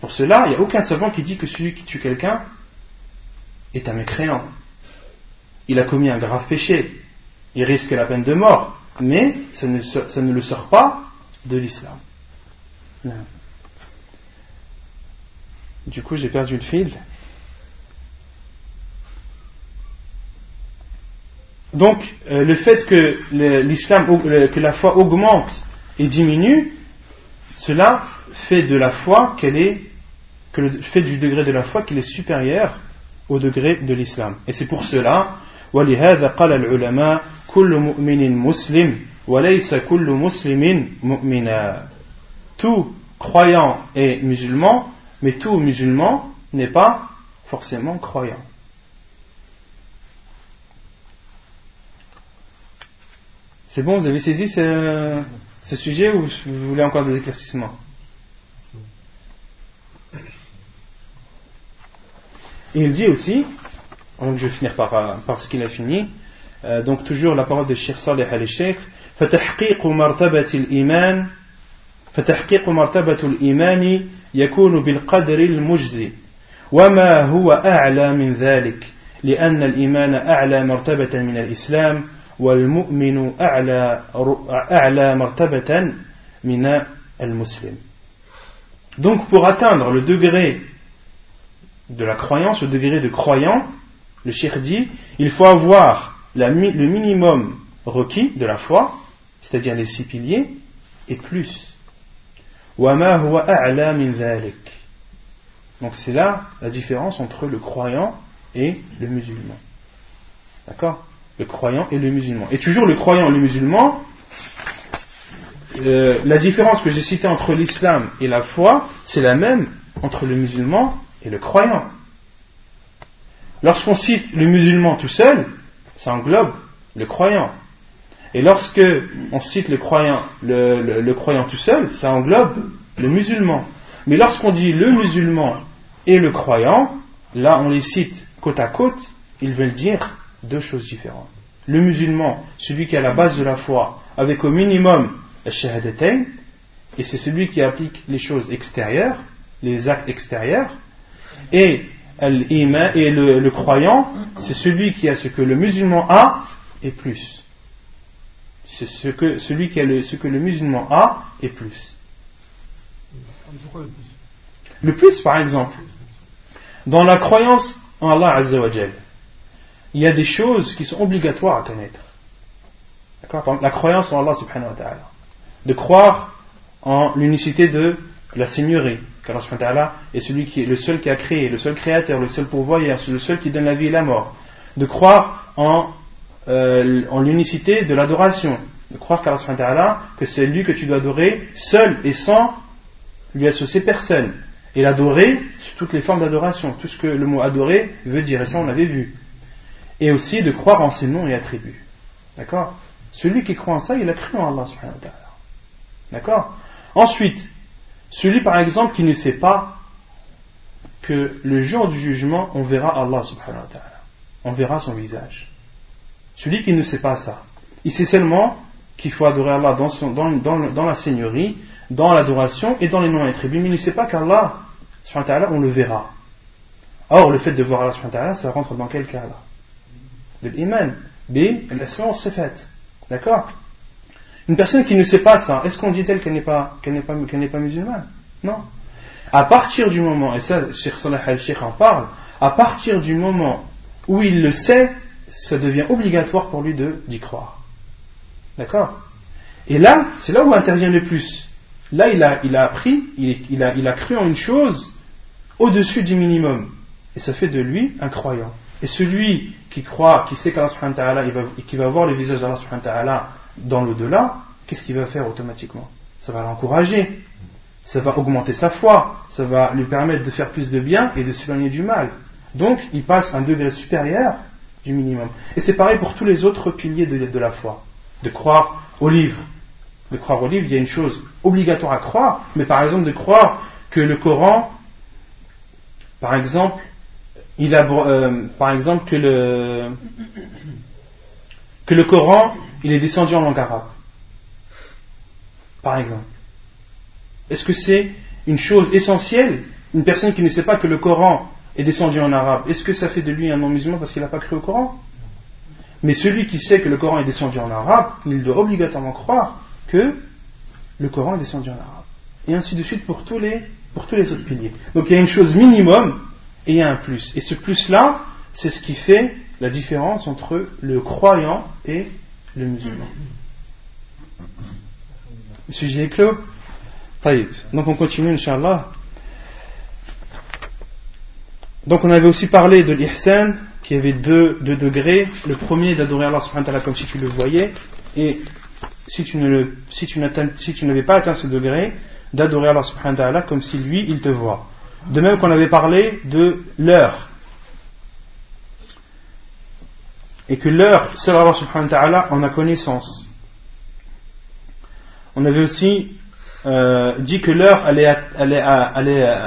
A: Pour cela, il n'y a aucun savant qui dit que celui qui tue quelqu'un est un mécréant. Il a commis un grave péché. Il risque la peine de mort. Mais ça ne, le sort pas de l'islam. Du coup, j'ai perdu le fil. Donc, euh, le fait que l'islam, euh, que la foi augmente et diminue, cela fait de la foi qu'elle est, fait du degré de la foi qu'il est supérieur au degré de l'islam. Et c'est pour cela, ولهذا قال العلماء كل مؤمن مسلم tout croyant est musulman mais tout musulman n'est pas forcément croyant. C'est bon, vous avez saisi ce, ce sujet ou vous voulez encore des éclaircissements? Il dit aussi donc je vais finir par, par ce qu'il a fini, euh, donc toujours la parole de Cheikh Saleh al-Sheikh, فتحقيق مرتبة الإيمان فتحقيق مرتبة الإيمان يكون بالقدر المجزي وما هو أعلى من ذلك لأن الإيمان أعلى مرتبة من الإسلام والمؤمن أعلى أعلى مرتبة من المسلم Donc pour atteindre le degré de la croyance, le degré de croyant, le cheikh dit, il faut avoir le minimum requis de la foi, c'est-à-dire les six piliers, et plus. Donc c'est là la différence entre le croyant et le musulman. D'accord? Le croyant et le musulman. Et toujours le croyant et le musulman, euh, la différence que j'ai citée entre l'islam et la foi, c'est la même entre le musulman et le croyant. Lorsqu'on cite le musulman tout seul, ça englobe le croyant. Et lorsque on cite le croyant, le, tout seul, ça englobe le musulman. Mais lorsqu'on dit le musulman et le croyant, là on les cite côte à côte, ils veulent dire deux choses différentes. Le musulman, celui qui a la base de la foi, avec au minimum la shahadatain, et c'est celui qui applique les choses extérieures, les actes extérieurs, et, et le, croyant, c'est celui qui a ce que le musulman a et plus. C'est ce que, celui qui a le, ce que le musulman a et plus. Le plus, par exemple, dans la croyance en Allah Azzawajal, il y a des choses qui sont obligatoires à connaître. D'accord? La croyance en Allah subhanahu wa ta'ala. De croire en l'unicité de la seigneurie, wa ta'ala est celui qui est le seul qui a créé, le seul créateur, le seul pourvoyeur, le seul qui donne la vie et la mort. De croire en, euh, en l'unicité de l'adoration. De croire qu'Allah que c'est lui que tu dois adorer seul et sans lui associer personne. Et l'adorer sur toutes les formes d'adoration, tout ce que le mot adorer veut dire, et ça on l'avait vu. Et aussi de croire en ses noms et attributs. D'accord? Celui qui croit en ça, il a cru en Allah. D'accord? Ensuite, celui par exemple qui ne sait pas que le jour du jugement, on verra Allah subhanahu wa ta'ala. On verra son visage. Celui qui ne sait pas ça. Il sait seulement qu'il faut adorer Allah dans, la seigneurie, dans l'adoration et dans les noms attributs, mais il ne sait pas qu'Allah, on le verra. Or, le fait de voir Allah, ça rentre dans quel cas là? De l'iman. B, l'assurance c'est fait. D'accord? Une personne qui ne sait pas ça, est-ce qu'on dit elle qu'elle n'est pas, n'est pas, pas musulmane? Non. À partir du moment, et ça, Cheikh Salah al-Sheikh en parle, à partir du moment où il le sait, ça devient obligatoire pour lui d'y croire. D'accord? Et là, c'est là où intervient le plus. Là, il a, il a appris, il, a, il a cru en une chose au-dessus du minimum. Et ça fait de lui un croyant. Et celui qui croit, qui sait qu'Allah il va, qui va voir le visage d'Allah dans l'au-delà, qu'est-ce qu'il va faire automatiquement? Ça va l'encourager, ça va augmenter sa foi, ça va lui permettre de faire plus de bien et de s'éloigner du mal. Donc, il passe un degré supérieur du minimum. Et c'est pareil pour tous les autres piliers de, la foi. De croire au livre, de croire au livre, il y a une chose obligatoire à croire, mais par exemple de croire que le Coran, par exemple, il a, euh, par exemple que le que le Coran, il est descendu en langue arabe. Par exemple. Est-ce que c'est une chose essentielle Une personne qui ne sait pas que le Coran est descendu en arabe, est-ce que ça fait de lui un non-musulman parce qu'il n'a pas cru au Coran? Mais celui qui sait que le Coran est descendu en arabe, il doit obligatoirement croire que le Coran est descendu en arabe. Et ainsi de suite pour tous les, autres piliers. Donc il y a une chose minimum et il y a un plus. Et ce plus-là, c'est ce qui fait la différence entre le croyant et le musulman. Le sujet est clos Donc on continue, Inch'Allah. Donc on avait aussi parlé de l'ihsan, qui avait deux, degrés. Le premier d'adorer Allah subhanahu wa ta'ala comme si tu le voyais, et si tu n'avais pas atteint ce degré, d'adorer Allah subhanahu wa ta'ala comme si lui, il te voit. De même qu'on avait parlé de l'heure. Et que l'heure, seul Allah ta'ala en a connaissance. On avait aussi euh, dit que l'heure allait, allait, allait,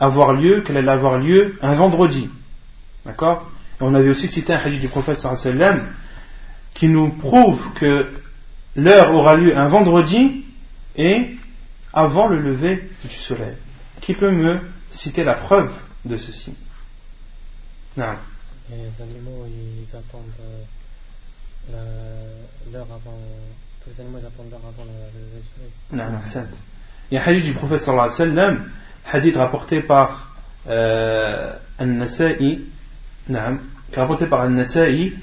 A: avoir lieu, qu'elle allait avoir lieu un vendredi. D'accord? On avait aussi cité un hadith du prophète sallam qui nous prouve que l'heure aura lieu un vendredi et avant le lever du soleil. Qui peut me citer la preuve de ceci?
E: Les animaux, ils attendent euh, l'heure avant. Tous les animaux attendent l'heure avant le soleil.
A: Non, non. Il y a un hadith du prophète sallallahu alayhi wa sallam, hadith rapporté par euh, An-Nasa'i, rapporté par An-Nasa'i,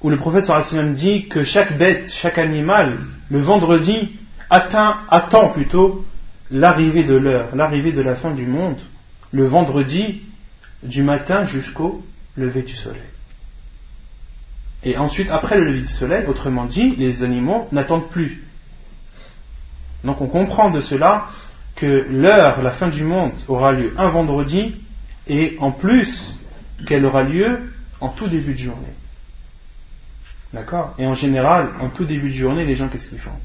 A: où le prophète sallallahu alayhi wa sallam dit que chaque bête, chaque animal, le vendredi, attend plutôt l'arrivée de l'heure, l'arrivée de la fin du monde, le vendredi du matin jusqu'au lever du soleil. Et ensuite, après le lever du soleil, autrement dit, les animaux n'attendent plus. Donc on comprend de cela que l'heure, la fin du monde, aura lieu un vendredi et en plus qu'elle aura lieu en tout début de journée. D'accord? Et en général, en tout début de journée, les gens, qu'est-ce qu'ils font?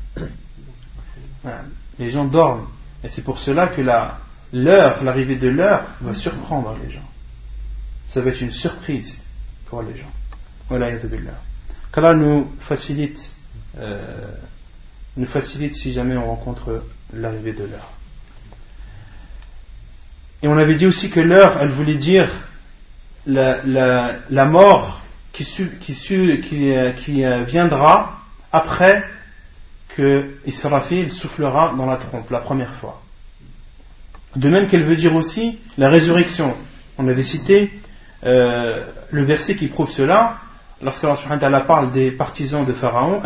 A: Les gens dorment. Et c'est pour cela que l'heure, l'arrivée de l'heure, va surprendre les gens. Ça va être une surprise pour les gens. Voilà, Qu'Allah nous facilite, euh, nous facilite si jamais on rencontre l'arrivée de l'heure. Et on avait dit aussi que l'heure, elle voulait dire la, la, la mort qui, qui, qui, euh, qui euh, viendra après que Israfil soufflera dans la trompe la première fois. De même qu'elle veut dire aussi la résurrection. On avait cité euh, le verset qui prouve cela lorsque Allah parle des partisans de Pharaon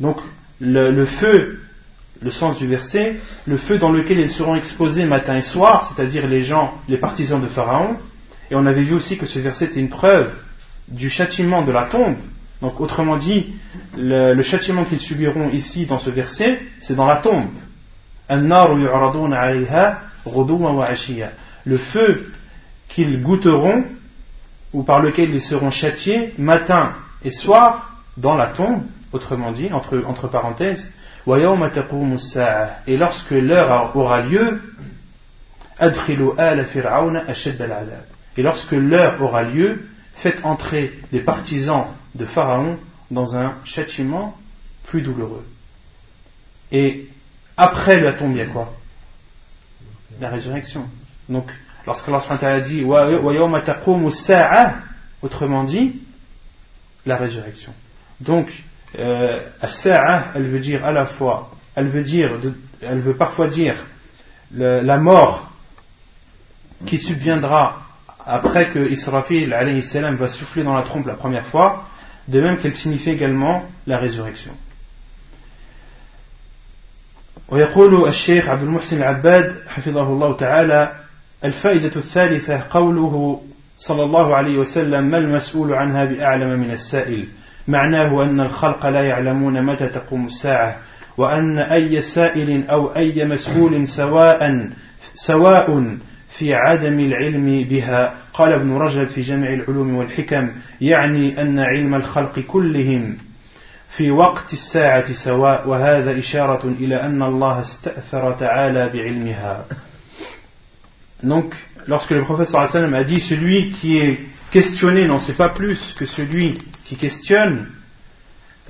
A: donc le, le feu le sens du verset, le feu dans lequel ils seront exposés matin et soir, c'est-à-dire les gens, les partisans de Pharaon. Et on avait vu aussi que ce verset était une preuve du châtiment de la tombe. Donc autrement dit, le, châtiment qu'ils subiront ici dans ce verset, c'est dans la tombe. Le feu qu'ils goûteront, ou par lequel ils seront châtiés, matin et soir, dans la tombe, autrement dit, entre, entre parenthèses, et lorsque l'heure aura lieu, et lorsque l'heure aura lieu, faites entrer les partisans de Pharaon dans un châtiment plus douloureux. Et après la tombe, il y a quoi? La résurrection. Donc, lorsque Allah a dit autrement dit, la résurrection. Donc, euh, elle veut dire à la fois, elle veut dire, elle veut parfois dire la mort qui subviendra après que Israfil va souffler dans la trompe la première fois, de même qu'elle signifie également la résurrection. ويقول الشيخ عبد المحسن العباد حفظه الله تعالى الفائدة الثالثة قوله صلى الله عليه وسلم ما المسؤول عنها بأعلم من السائل معناه أن الخلق لا يعلمون متى تقوم الساعة وأن أي سائل أو أي مسؤول سواء سواء في عدم العلم بها قال ابن رجب في جمع العلوم والحكم يعني أن علم الخلق كلهم في وقت الساعة سواء وهذا إشارة إلى أن الله استأثر تعالى بعلمها Donc, lorsque le prophète sallallahu alayhi wa sallam a dit celui qui est questionner n'en sait pas plus que celui qui questionne,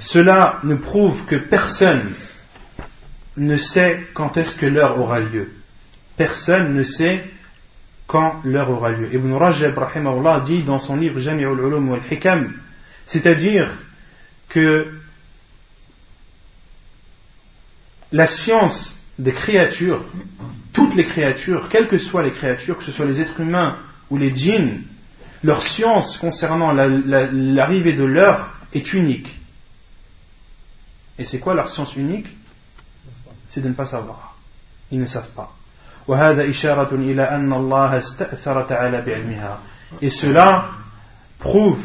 A: cela ne prouve que personne ne sait quand est-ce que l'heure aura lieu. Personne ne sait quand l'heure aura lieu. Ibn Rajab dit dans son livre Jami'ul Ulum wal Hikam, c'est-à-dire que la science des créatures, toutes les créatures, quelles que soient les créatures, que ce soit les êtres humains ou les djinns, leur science concernant l'arrivée de l'heure est unique. Et c'est quoi leur science unique? C'est de ne pas savoir. Ils ne savent pas. Et cela prouve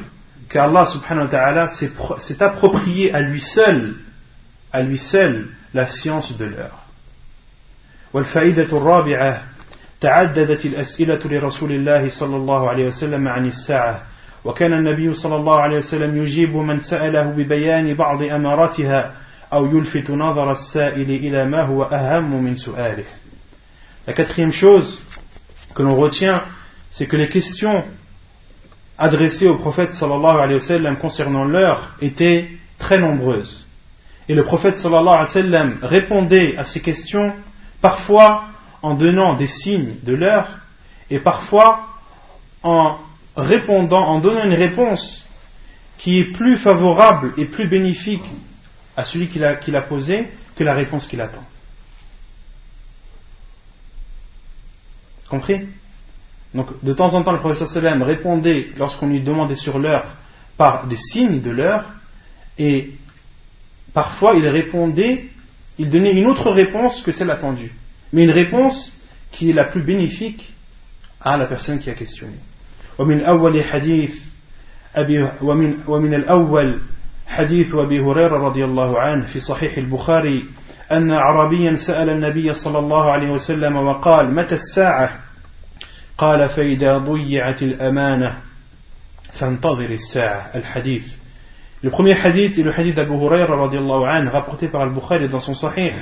A: qu'Allah subhanahu wa ta'ala s'est approprié à lui seul, à lui seul, la science de l'heure. تعددت الأسئلة لرسول الله صلى الله عليه وسلم عن الساعة. وكان النبي صلى الله عليه وسلم يجيب من سأله ببيان بعض أماراتها La quatrième chose que l'on retient, c'est que les questions adressées au prophète sallallahu alayhi wa sallam concernant l'heure étaient très nombreuses. Et le prophète sallallahu alayhi wa sallam répondait à ces questions parfois en donnant des signes de l'heure et parfois en répondant, en donnant une réponse qui est plus favorable et plus bénéfique à celui qui l'a posé que la réponse qu'il attend. Compris Donc, de temps en temps, le professeur Salem répondait lorsqu'on lui demandait sur l'heure par des signes de l'heure, et parfois il répondait, il donnait une autre réponse que celle attendue, mais une réponse qui est la plus bénéfique à la personne qui a questionné. ومن أول حديث أبي ومن, ومن الأول حديث أبي هريرة رضي الله عنه في صحيح البخاري أن عربيا سأل النبي صلى الله عليه وسلم وقال متى الساعة قال فإذا ضيعت الأمانة فانتظر الساعة الحديث Le premier hadith est le hadith d'Abu Huraira radiallahu anhu, rapporté par Al-Bukhari dans son Sahih,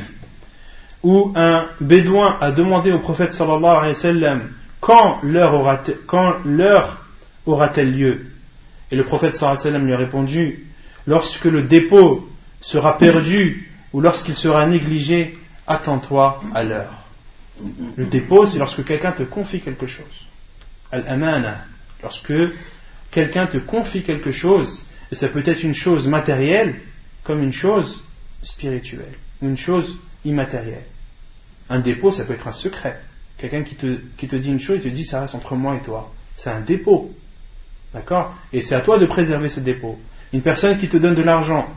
A: où un bédouin a demandé au prophète sallallahu alayhi wa sallam quand l'heure aura-t-elle aura lieu Et le prophète sallallahu alayhi wa sallam lui a répondu lorsque le dépôt sera perdu ou lorsqu'il sera négligé, attends-toi à l'heure. Le dépôt, c'est lorsque quelqu'un te confie quelque chose. Al-amana, lorsque quelqu'un te confie quelque chose, et ça peut être une chose matérielle comme une chose spirituelle, une chose immatérielle. Un dépôt, ça peut être un secret. Quelqu'un qui te, qui te dit une chose, il te dit ça reste entre moi et toi. C'est un dépôt. D'accord? Et c'est à toi de préserver ce dépôt. Une personne qui te donne de l'argent,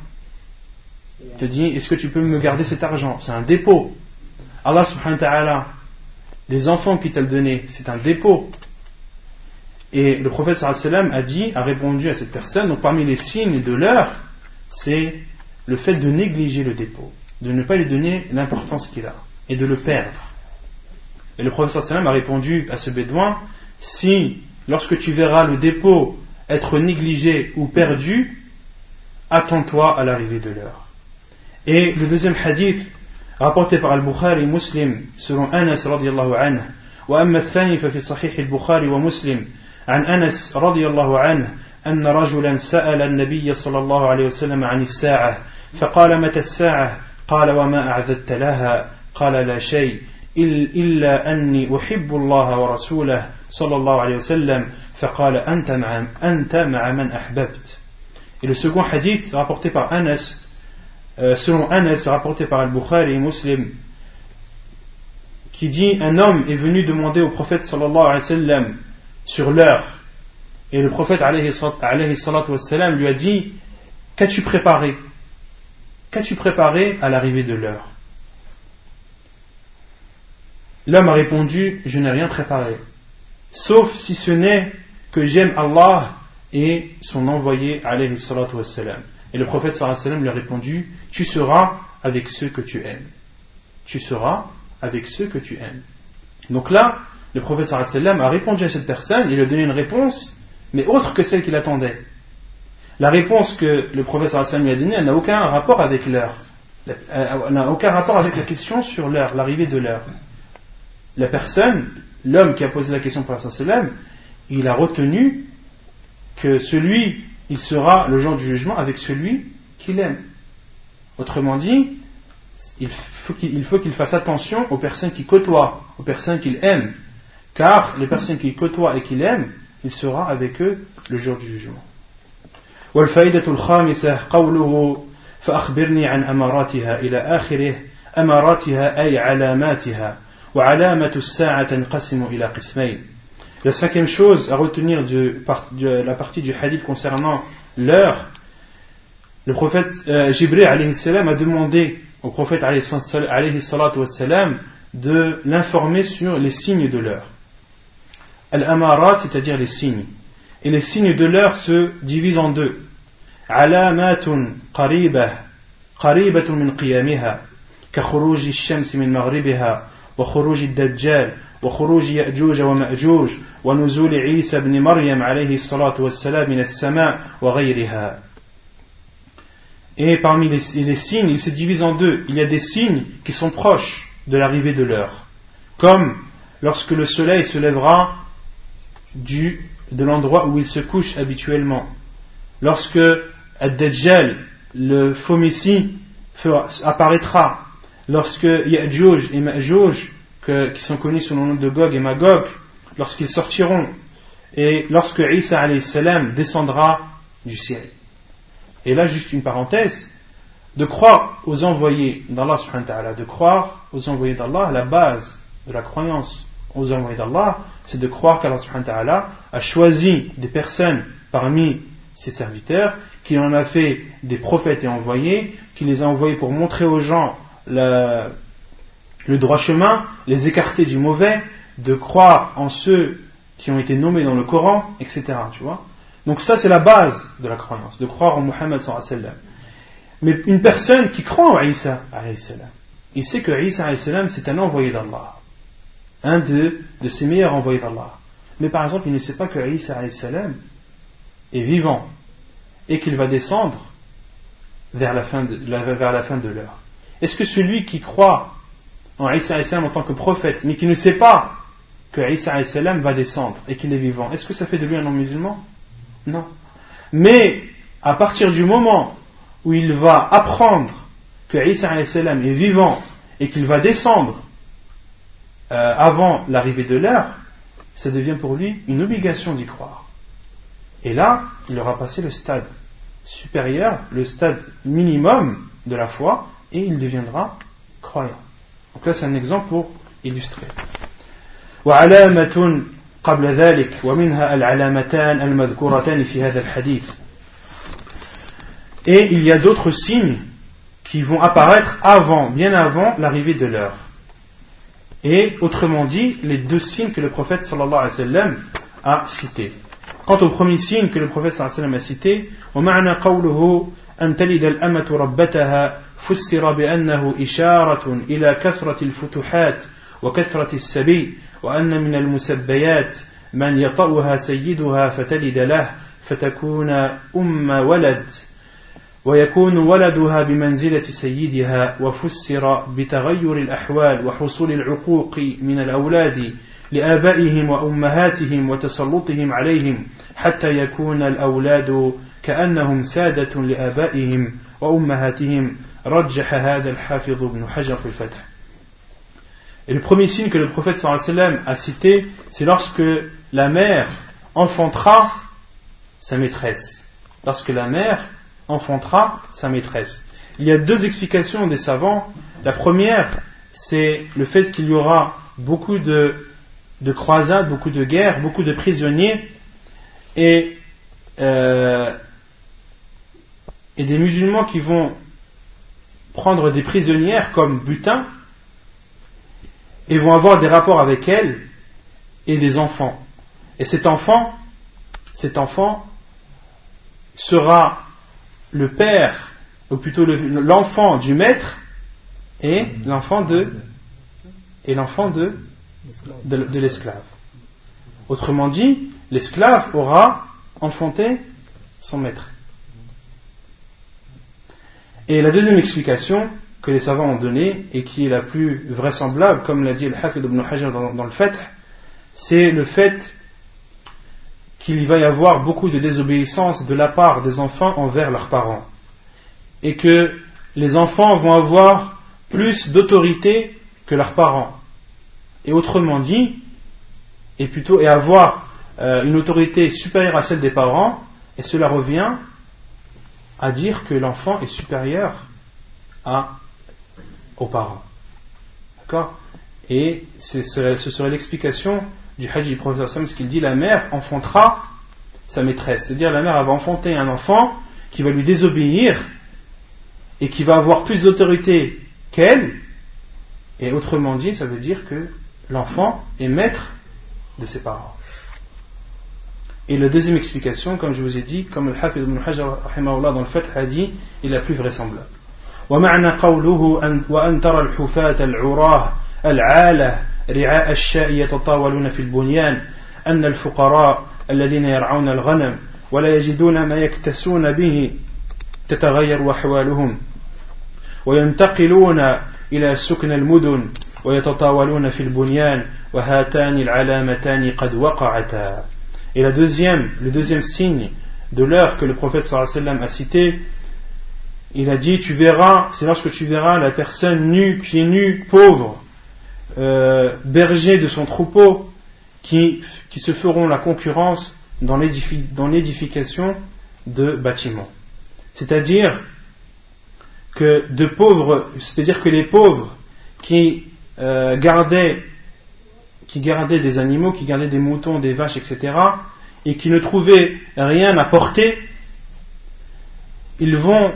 A: te dit Est-ce que tu peux me garder cet argent? C'est un dépôt. Allah subhanahu wa ta'ala, les enfants qu'il t'a donné, c'est un dépôt. Et le prophète a dit, a répondu à cette personne, donc parmi les signes de l'heure, c'est le fait de négliger le dépôt, de ne pas lui donner l'importance qu'il a, et de le perdre. Et le prophète a répondu à ce bédouin, si lorsque tu verras le dépôt être négligé ou perdu, attends-toi à l'arrivée de l'heure. Et le deuxième hadith, rapporté par Al-Bukhari Muslim, selon Anas radiallahu anhu, وأما الثاني ففي صحيح البخاري ومسلم عن أنس رضي الله عنه أن رجلا سأل النبي صلى الله عليه وسلم عن الساعة فقال متى الساعة قال وما أعددت لها قال لا شيء إلا أني أحب الله ورسوله صلى الله عليه وسلم فقال أنت مع, أنت مع من أحببت Et le second hadith rapporté par Anas, euh, selon Anas, rapporté par Al-Bukhari et Muslim, qui dit Un homme est venu demander au prophète sallallahu alayhi wa sallam sur l'heure. Et le prophète wa lui a dit Qu'as-tu préparé? Qu'as-tu préparé à l'arrivée de l'heure? L'homme a répondu Je n'ai rien préparé, sauf si ce n'est que j'aime Allah et son envoyé alayhi salatu wassalam. Et le prophète sallallahu lui a répondu Tu seras avec ceux que tu aimes. Tu seras avec ceux que tu aimes. Donc là, le prophète sallallahu a répondu à cette personne, il a donné une réponse, mais autre que celle qu'il attendait. La réponse que le prophète sallallahu lui a donnée n'a aucun rapport avec l'heure. n'a aucun rapport avec la question sur l'heure, l'arrivée de l'heure. La personne, l'homme qui a posé la question pour prophète il a retenu que celui, il sera le jour du jugement avec celui qu'il aime. Autrement dit, il faut qu'il fasse attention aux personnes qui côtoient, aux personnes qu'il aime. Car les personnes qu'il côtoie et qu'il aime, il sera avec eux le jour du jugement. والفائدة الخامسة قوله فأخبرني عن أماراتها إلى آخره أماراتها أي علاماتها وعلامة الساعة تنقسم إلى قسمين la cinquième chose à retenir de, la partie du hadith concernant l'heure, le prophète euh, Jibril a demandé au prophète de l'informer sur les signes de l'heure. Al-amarat, c'est-à-dire les signes. Et les signes de l'heure se divisent en deux. Alamatun qaribah, qaribatun min qiyamiha, ka khuruji shams min maghribiha, wa dajjal, وخروج يأجوج ومأجوج ونزول عيسى بن مريم عليه الصلاة والسلام من السماء وغيرها Et parmi les, les, signes, il se divise en deux. Il y a des signes qui sont proches de l'arrivée de l'heure. Comme lorsque le soleil se lèvera du, de l'endroit où il se couche habituellement. Lorsque Ad-Dajjal, le faux messie, apparaîtra. Lorsque Ya'juj et Ma'juj, qui sont connus sous le nom de Gog et Magog, lorsqu'ils sortiront, et lorsque Isa salam descendra du ciel. Et là, juste une parenthèse, de croire aux envoyés d'Allah, de croire aux envoyés d'Allah, la base de la croyance aux envoyés d'Allah, c'est de croire qu'Allah a choisi des personnes parmi ses serviteurs, qu'il en a fait des prophètes et envoyés, qu'il les a envoyés pour montrer aux gens le droit chemin, les écarter du mauvais, de croire en ceux qui ont été nommés dans le Coran, etc. Tu vois Donc ça c'est la base de la croyance, de croire en Muhammad sallam. Mais une personne qui croit en Isa il sait que Isa c'est un envoyé d'Allah, un de, de ses meilleurs envoyés d'Allah. Mais par exemple, il ne sait pas que Isa est vivant et qu'il va descendre vers la fin de l'heure. Est-ce que celui qui croit en Isa en tant que prophète, mais qui ne sait pas que Isa va descendre et qu'il est vivant, est-ce que ça fait de lui un non-musulman? Non. Mais à partir du moment où il va apprendre que Isa est vivant et qu'il va descendre euh, avant l'arrivée de l'heure, ça devient pour lui une obligation d'y croire. Et là, il aura passé le stade supérieur, le stade minimum de la foi, et il deviendra croyant. Donc là, c'est un exemple pour illustrer. وعلامة قبل ذلك ومنها العلامتان المذكورتان في هذا الحديث Et il y a d'autres signes qui vont apparaître avant, bien avant l'arrivée de l'heure. Et autrement dit, les deux signes que le prophète sallallahu alayhi wa sallam a cités. Quant au premier signe que le prophète sallallahu alayhi wa sallam a cité, ومعنى قوله أن تلد الأمة ربتها فسر بأنه إشارة إلى كثرة الفتوحات وكثرة السبي وأن من المسبيات من يطأها سيدها فتلد له فتكون أم ولد ويكون ولدها بمنزلة سيدها وفسر بتغير الأحوال وحصول العقوق من الأولاد لآبائهم وأمهاتهم وتسلطهم عليهم حتى يكون الأولاد كأنهم سادة لآبائهم وأمهاتهم. Et le premier signe que le prophète sallam a cité, c'est lorsque la mère enfantera sa maîtresse. Lorsque la mère enfantera sa maîtresse. Il y a deux explications des savants. La première, c'est le fait qu'il y aura beaucoup de, de croisades, beaucoup de guerres, beaucoup de prisonniers et, euh, et des musulmans qui vont prendre des prisonnières comme butin et vont avoir des rapports avec elles et des enfants. Et cet enfant, cet enfant sera le père, ou plutôt l'enfant du maître et l'enfant de et l'enfant de, de, l'esclave. Autrement dit, l'esclave aura enfanté son maître. Et la deuxième explication que les savants ont donnée et qui est la plus vraisemblable, comme l'a dit le Hafid ibn Hajar dans, dans le fait, c'est le fait qu'il va y avoir beaucoup de désobéissance de la part des enfants envers leurs parents. Et que les enfants vont avoir plus d'autorité que leurs parents. Et autrement dit, et plutôt avoir euh, une autorité supérieure à celle des parents, et cela revient à dire que l'enfant est supérieur à, aux parents. D'accord? Et ce serait l'explication du du professeur Sam, ce qu'il dit la mère enfantera sa maîtresse. C'est-à-dire la mère va enfanter un enfant qui va lui désobéir et qui va avoir plus d'autorité qu'elle. Et autrement dit, ça veut dire que l'enfant est maître de ses parents. Et la deuxième explication, comme je vous ai dit, comme le Hafiz ibn Hajar dans le fait a dit, est la plus vraisemblable. ومعنى قوله أن وأن ترى الحفاة العراه العالة رعاء الشاء يتطاولون في البنيان أن الفقراء الذين يرعون الغنم ولا يجدون ما يكتسون به تتغير أحوالهم وينتقلون إلى سكن المدن ويتطاولون في البنيان وهاتان العلامتان قد وقعتا Et la deuxième, le deuxième signe de l'heure que le prophète a cité, il a dit, tu verras, c'est lorsque tu verras la personne nue, pieds nus, pauvre, euh, berger de son troupeau, qui, qui se feront la concurrence dans l'édification de bâtiments. C'est-à-dire que de pauvres, c'est-à-dire que les pauvres qui euh, gardaient qui gardaient des animaux, qui gardaient des moutons, des vaches, etc., et qui ne trouvaient rien à porter, ils vont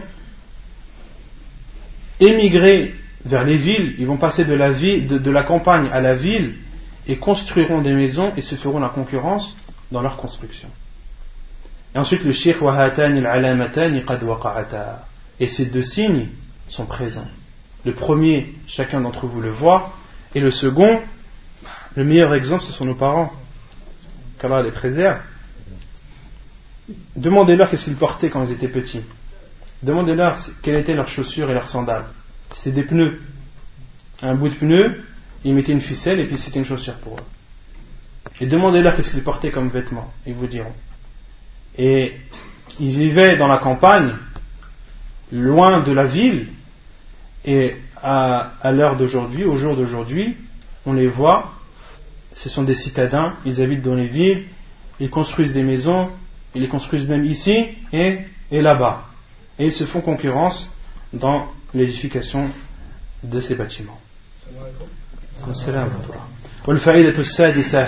A: émigrer vers les villes, ils vont passer de la, ville, de, la campagne à la ville et construiront des maisons et se feront la concurrence dans leur construction. Et ensuite le shir Et ces deux signes sont présents. Le premier, chacun d'entre vous le voit, et le second, le meilleur exemple, ce sont nos parents. Qu'Allah les préserve. Demandez-leur qu'est-ce qu'ils portaient quand ils étaient petits. Demandez-leur quelles étaient leurs chaussures et leurs sandales. C'était des pneus. Un bout de pneu, ils mettaient une ficelle et puis c'était une chaussure pour eux. Et demandez-leur qu'est-ce qu'ils portaient comme vêtements. Ils vous diront. Et ils vivaient dans la campagne, loin de la ville, et à, à l'heure d'aujourd'hui, au jour d'aujourd'hui, on les voit, ce sont des citadins, ils habitent dans les villes, ils construisent des maisons, ils les construisent même ici et, et là-bas. Et ils se font concurrence dans l'édification de ces bâtiments. والفائدة السادسة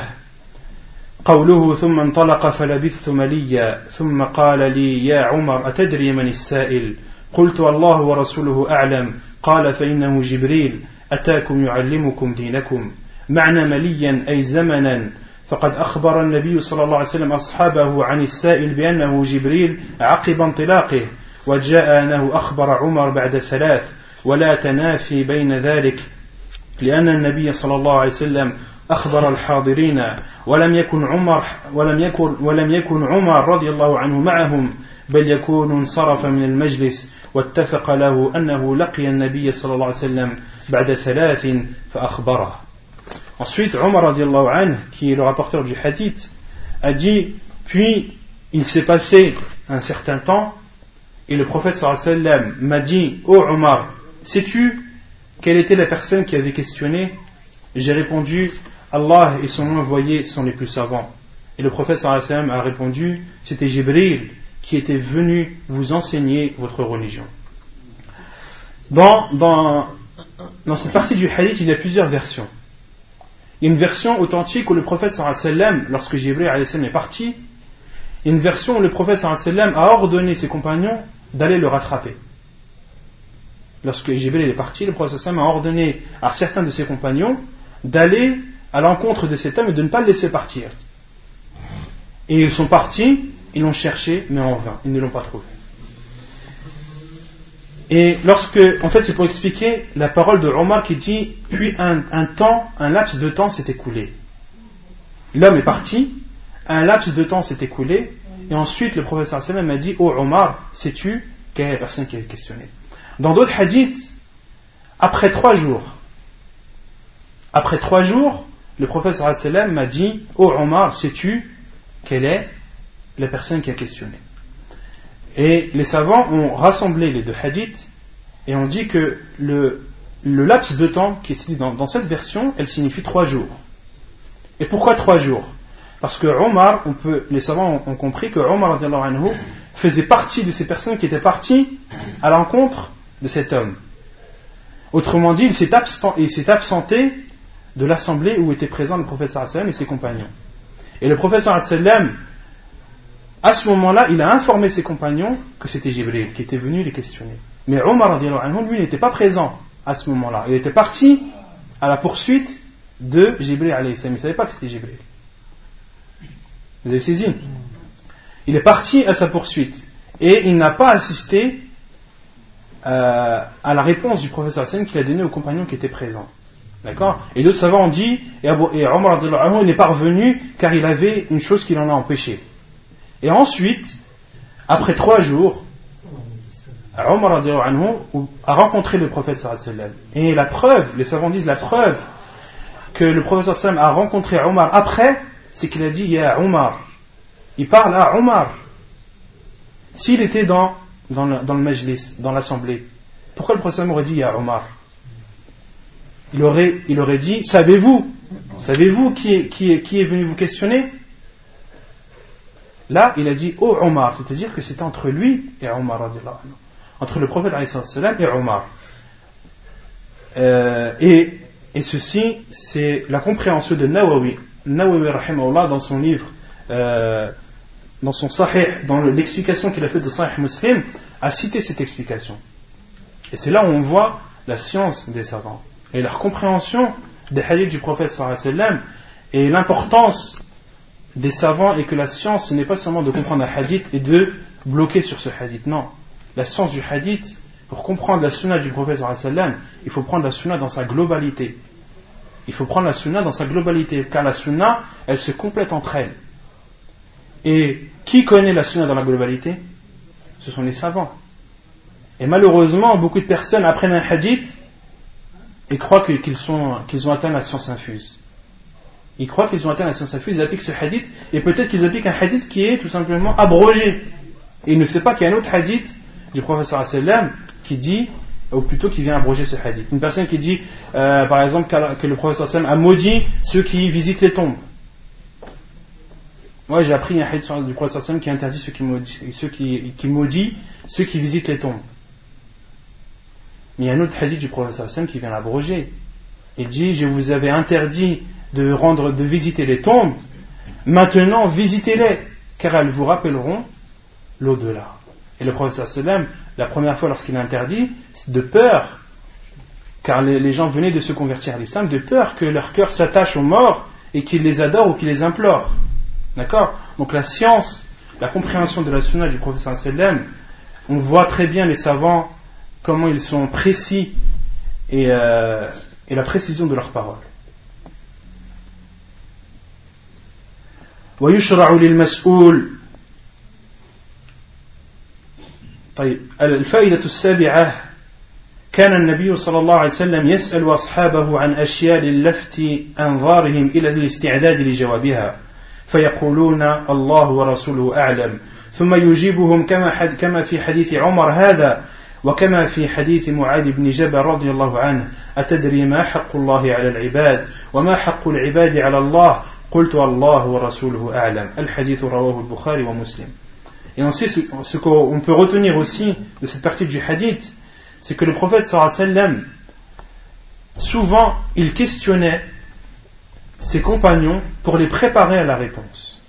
A: قوله ثم انطلق فلبثت مليا ثم قال لي يا عمر أتدري من السائل قلت الله ورسوله أعلم قال فإنه جبريل أتاكم يعلمكم دينكم معنى مليا أي زمنا. فقد أخبر النبي صلى الله عليه وسلم أصحابه عن السائل بأنه جبريل عقب انطلاقه وجاء أنه أخبر عمر بعد ثلاث ولا تنافي بين ذلك لأن النبي صلى الله عليه وسلم أخبر الحاضرين ولم يكن عمر ولم يكن ولم يكن عمر رضي الله عنه معهم بل يكون انصرف من المجلس واتفق له أنه لقي النبي صلى الله عليه وسلم بعد ثلاث فأخبره. Ensuite, Omar qui est le rapporteur du hadith, a dit Puis il s'est passé un certain temps, et le prophète m'a dit Ô Omar, sais-tu quelle était la personne qui avait questionné? J'ai répondu Allah et son envoyé sont les plus savants. Et le prophète a répondu C'était Jibril qui était venu vous enseigner votre religion. Dans cette partie du hadith, il y a plusieurs versions. Une version authentique où le prophète sallam, lorsque Jibril est parti, une version où le prophète sallam a ordonné ses compagnons d'aller le rattraper. Lorsque Jibril est parti, le prophète sallam a ordonné à certains de ses compagnons d'aller à l'encontre de cet homme et de ne pas le laisser partir. Et ils sont partis, ils l'ont cherché, mais en vain, ils ne l'ont pas trouvé. Et lorsque, en fait, c'est pour expliquer la parole de Omar qui dit, puis un, temps, un laps de temps s'est écoulé. L'homme est parti, un laps de temps s'est écoulé, et ensuite le professeur Sallam a dit, oh Omar, sais-tu quelle est la personne qui est questionnée? Dans d'autres hadiths, après trois jours, après trois jours, le professeur Sallam m'a dit, oh Omar, sais-tu quelle est la personne qui a questionné et les savants ont rassemblé les deux hadiths et ont dit que le, laps de temps qui est dans, dans cette version, elle signifie trois jours. Et pourquoi trois jours? Parce que Omar, on peut, les savants ont, compris que Omar faisait partie de ces personnes qui étaient parties à l'encontre de cet homme. Autrement dit, il s'est absenté, de l'assemblée où était présent le professeur et ses compagnons. Et le professeur à ce moment-là, il a informé ses compagnons que c'était Jibril qui était venu les questionner. Mais Omar, lui, n'était pas présent à ce moment-là. Il était parti à la poursuite de Jibril. Il ne savait pas que c'était Jibril. Vous avez saisi Il est parti à sa poursuite. Et il n'a pas assisté euh, à la réponse du professeur Hassan qu'il a donnée aux compagnons qui étaient présents. D'accord? Et d'autres savants ont dit, et, Omar, il n'est pas revenu car il avait une chose qui l'en a empêché. Et ensuite, après trois jours, Omar a rencontré le prophète sallam. Et la preuve, les savants disent la preuve que le prophète sallam a rencontré Omar après, c'est qu'il a dit Ya Omar. Il parle à Omar. S'il était dans, dans, le, majlis, dans l'assemblée, pourquoi le prophète aurait dit Ya Omar il aurait, il aurait dit Savez-vous Savez-vous qui qui, qui est venu vous questionner? Là, il a dit Oh Omar, c'est-à-dire que c'était entre lui et Omar, entre le prophète et Omar. Euh, et, et, ceci, c'est la compréhension de Nawawi. Nawawi, dans son livre, euh, dans son Sahih, dans l'explication qu'il a faite de Sahih Muslim, a cité cette explication. Et c'est là où on voit la science des savants et leur compréhension des hadiths du prophète et l'importance des savants et que la science ce n'est pas seulement de comprendre un hadith et de bloquer sur ce hadith. Non. La science du hadith, pour comprendre la sunna du prophète il faut prendre la sunna dans sa globalité. Il faut prendre la sunna dans sa globalité, car la sunna, elle se complète entre elles. Et qui connaît la sunna dans la globalité? Ce sont les savants. Et malheureusement, beaucoup de personnes apprennent un hadith et croient qu'ils ont atteint la science infuse. Ils croient qu'ils ont atteint la science infuse, ils appliquent ce hadith, et peut-être qu'ils appliquent un hadith qui est tout simplement abrogé. Ils ne savent pas qu'il y a un autre hadith du professeur sallam qui dit, ou plutôt qui vient abroger ce hadith. Une personne qui dit, euh, par exemple, que le professeur sallam a maudit ceux qui visitent les tombes. Moi, j'ai appris un hadith du professeur sallam qui interdit ceux qui ceux qui, qui maudit ceux qui visitent les tombes. Mais il y a un autre hadith du prophète qui vient l'abroger. Il dit Je vous avais interdit de, visiter les tombes, maintenant visitez-les, car elles vous rappelleront l'au-delà. Et le prophète la première fois lorsqu'il interdit, c'est de peur, car les, gens venaient de se convertir à l'islam, de peur que leur cœur s'attache aux morts et qu'ils les adorent ou qu'ils les implorent. D'accord? Donc la science, la compréhension de la sunna du prophète on voit très bien les savants comment ils sont précis et, euh, et la précision de leurs paroles. ويشرع للمسؤول. طيب الفائدة السابعة كان النبي صلى الله عليه وسلم يسأل أصحابه عن أشياء للفت أنظارهم إلى الاستعداد لجوابها فيقولون الله ورسوله أعلم. ثم يجيبهم كما, كما في حديث عمر هذا وكما في حديث معاذ بن جبل رضي الله عنه أتدري ما حق الله على العباد وما حق العباد على الله؟ قلت الله ورسوله أعلم الحديث رواه البخاري ومسلم Et on sait ce, ce qu'on peut retenir aussi de cette partie du hadith, c'est que le prophète sallam, souvent il questionnait ses compagnons pour les préparer à la réponse.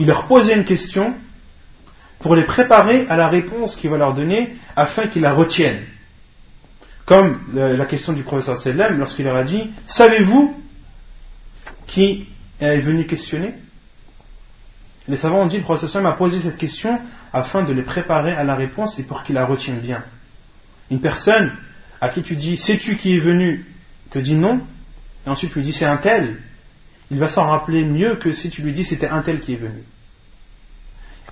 A: Il leur posait une question pour les préparer à la réponse qu'il va leur donner afin qu'ils la retiennent. Comme la question du professeur sallam lorsqu'il leur a dit Savez-vous qui est venu questionner Les savants ont dit le professeur sallam a posé cette question afin de les préparer à la réponse et pour qu'ils la retiennent bien. Une personne à qui tu dis Sais-tu qui est venu te dit non, et ensuite tu lui dis c'est un tel, il va s'en rappeler mieux que si tu lui dis c'était un tel qui est venu.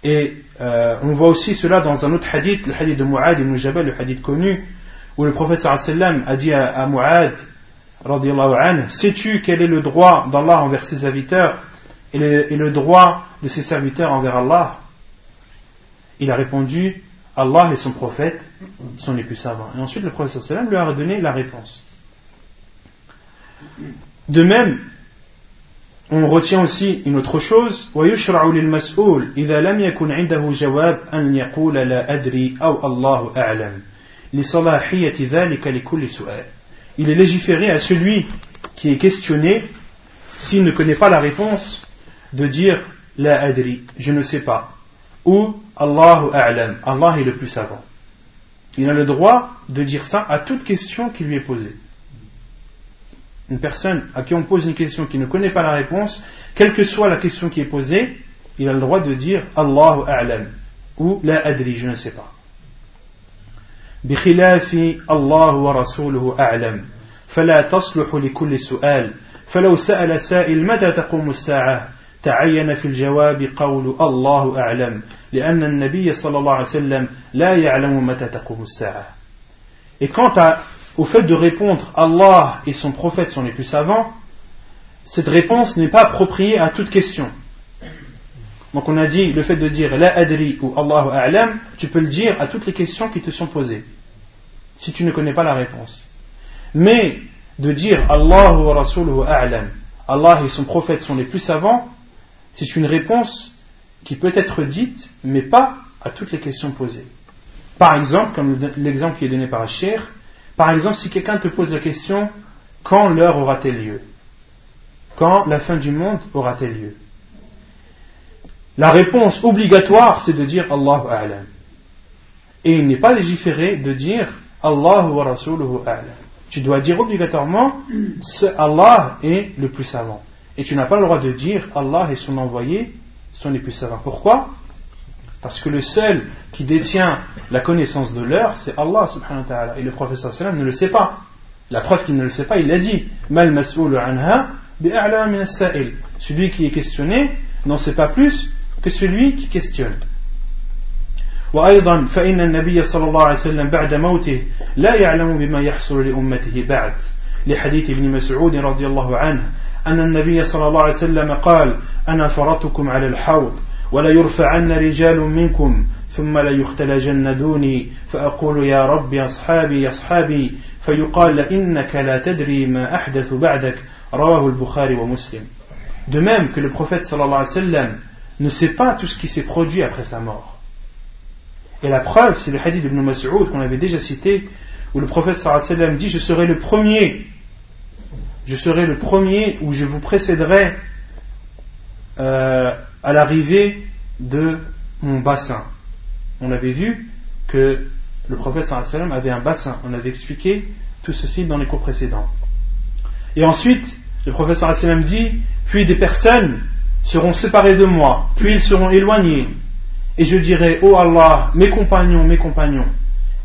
A: Et euh, on voit aussi cela dans un autre hadith, le hadith de Mu'ad ibn Jabal, le hadith connu, où le prophète a dit à, à Mu'ad, sais-tu quel est le droit d'Allah envers ses serviteurs et le, droit de ses serviteurs envers Allah? Il a répondu, Allah et son prophète sont les plus savants. Et ensuite le prophète lui a donné la réponse. De même, on retient aussi une autre chose il est légiféré à celui qui est questionné, s'il ne connaît pas la réponse, de dire La adri, je ne sais pas, ou Allahu a'lam, Allah est le plus savant. Il a le droit de dire ça à toute question qui lui est posée. Une personne à qui on pose une question qui ne connaît pas la réponse, quelle que soit la question qui est posée, il a le droit de dire Allahu a'lam, ou La adri, je ne sais pas. بخلاف الله ورسوله أعلم. فلا تصلح لكل سؤال. فلو سأل سائل متى تقوم الساعة؟ تعين في الجواب قول الله أعلم لأن النبي صلى الله عليه وسلم لا يعلم متى تقوم الساعة. Et quant à, au fait de répondre Allah et son prophète sont les plus savants, cette réponse n'est pas appropriée à toute question. Donc on a dit le fait de dire la adri ou Allahu a'lam, tu peux le dire à toutes les questions qui te sont posées, si tu ne connais pas la réponse. Mais de dire Allahu wa rasuluhu a'lam, Allah et son prophète sont les plus savants, c'est une réponse qui peut être dite, mais pas à toutes les questions posées. Par exemple, comme l'exemple qui est donné par Cher, par exemple, si quelqu'un te pose la question quand l'heure aura-t-elle lieu? Quand la fin du monde aura-t-elle lieu? La réponse obligatoire, c'est de dire Allahu A'lam. Et il n'est pas légiféré de dire Allahu wa Rasuluhu A'lam. Tu dois dire obligatoirement Allah est le plus savant. Et tu n'as pas le droit de dire Allah et son envoyé sont les plus savants. Pourquoi? Parce que le seul qui détient la connaissance de l'heure, c'est Allah subhanahu wa ta'ala. Et le professeur ne le sait pas. La preuve qu'il ne le sait pas, il l'a dit. Mal anha Celui qui est questionné n'en sait pas plus que celui qui questionne. وأيضا فإن النبي صلى الله عليه وسلم بعد موته لا يعلم بما يحصل لأمته بعد لحديث ابن مسعود رضي الله عنه أن النبي صلى الله عليه وسلم قال أنا فرطكم على الحوض ولا يرفعن رجال منكم ثم لا يختلجن دوني فأقول يا رب يا أصحابي أصحابي فيقال إنك لا تدري ما أحدث بعدك رواه البخاري ومسلم De même que le prophète wa sallam ne sait pas tout ce qui s'est produit après sa mort. Et la preuve, c'est le hadith d'Ibn Mas'ud qu'on avait déjà cité, où le prophète sallallahu dit Je serai le premier je serai le premier où je vous précéderai euh, à l'arrivée de mon bassin. On avait vu que le prophète sallam avait un bassin. On avait expliqué tout ceci dans les cours précédents. Et ensuite, le prophète sallam dit Puis des personnes seront séparées de moi, puis ils seront éloignés. Et je dirai Oh Allah, mes compagnons, mes compagnons.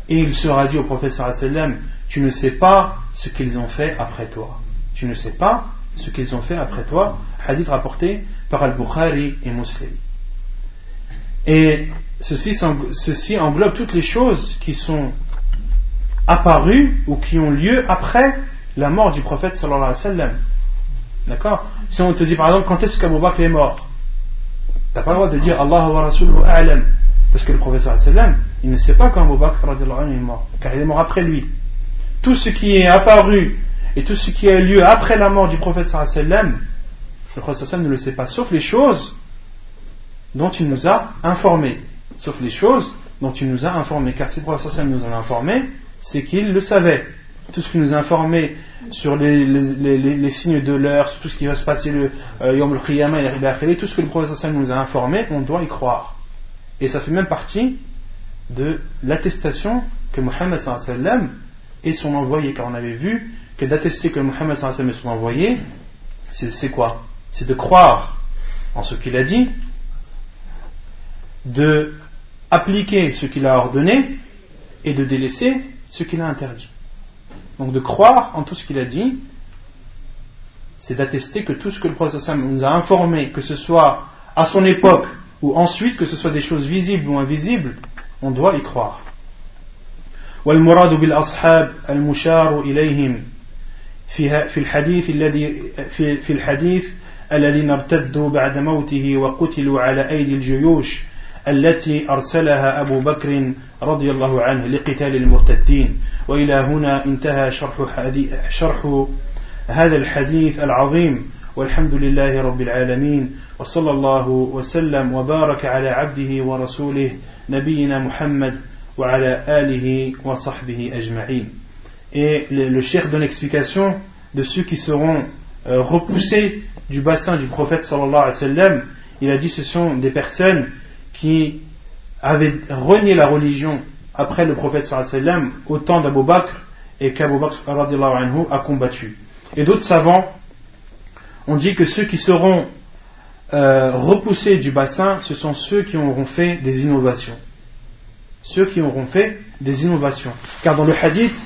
A: Et il sera dit au prophète sallam Tu ne sais pas ce qu'ils ont fait après toi tu ne sais pas ce qu'ils ont fait après toi. Hadith rapporté par Al-Bukhari et Muslim. Et ceci, ceci englobe toutes les choses qui sont apparues ou qui ont lieu après la mort du prophète sallallahu alayhi wa sallam. D'accord Si on te dit par exemple quand est-ce qu'Abu Bakr est mort, tu n'as pas le droit de dire Allah wa Rasuluhu a'lam. Parce que le wa sallam, il ne sait pas quand Abu Bakr est mort, car il est mort après lui. Tout ce qui est apparu et tout ce qui a lieu après la mort du prophète sallam, le prophète sallam ne le sait pas, sauf les choses dont il nous a informés. Sauf les choses dont il nous a informés. Car si le prophète sallam nous en a informés, c'est qu'il le savait. Tout ce qui nous a informés sur les, signes de l'heure, sur tout ce qui va se passer le euh, Yom al tout ce que le sallam nous a informé, on doit y croire. Et ça fait même partie de l'attestation que Mohammed sallam est son envoyé. Car on avait vu que d'attester que Mohammed est son envoyé, c'est quoi? C'est de croire en ce qu'il a dit, de appliquer ce qu'il a ordonné et de délaisser ce qu'il a interdit. Donc de croire en tout ce qu'il a dit, c'est d'attester que tout ce que le prophète nous a informé, que ce soit à son époque ou ensuite, que ce soit des choses visibles ou invisibles, on doit y croire.
F: في في الحديث الذي في في الحديث الذين ارتدوا بعد موته وقتلوا على أيدي الجيوش التي أرسلها أبو بكر رضي الله عنه لقتال المرتدين. وإلى هنا انتهى شرح, شرح هذا الحديث العظيم. والحمد لله رب العالمين. وصلى الله وسلم وبارك على عبده ورسوله نبينا محمد وعلى آله وصحبه أجمعين. Et le, le cheikh donne explication de ceux qui seront euh, repoussés du bassin du prophète sallallahu alayhi wa sallam. Il a dit ce sont des personnes qui avaient renié la religion après le prophète sallam au temps d'Abu Bakr et qu'Abu Bakr a combattu. Et d'autres savants ont dit que ceux qui seront euh, repoussés du bassin, ce sont ceux qui auront fait des innovations. Ceux qui auront fait des innovations. Car dans le hadith,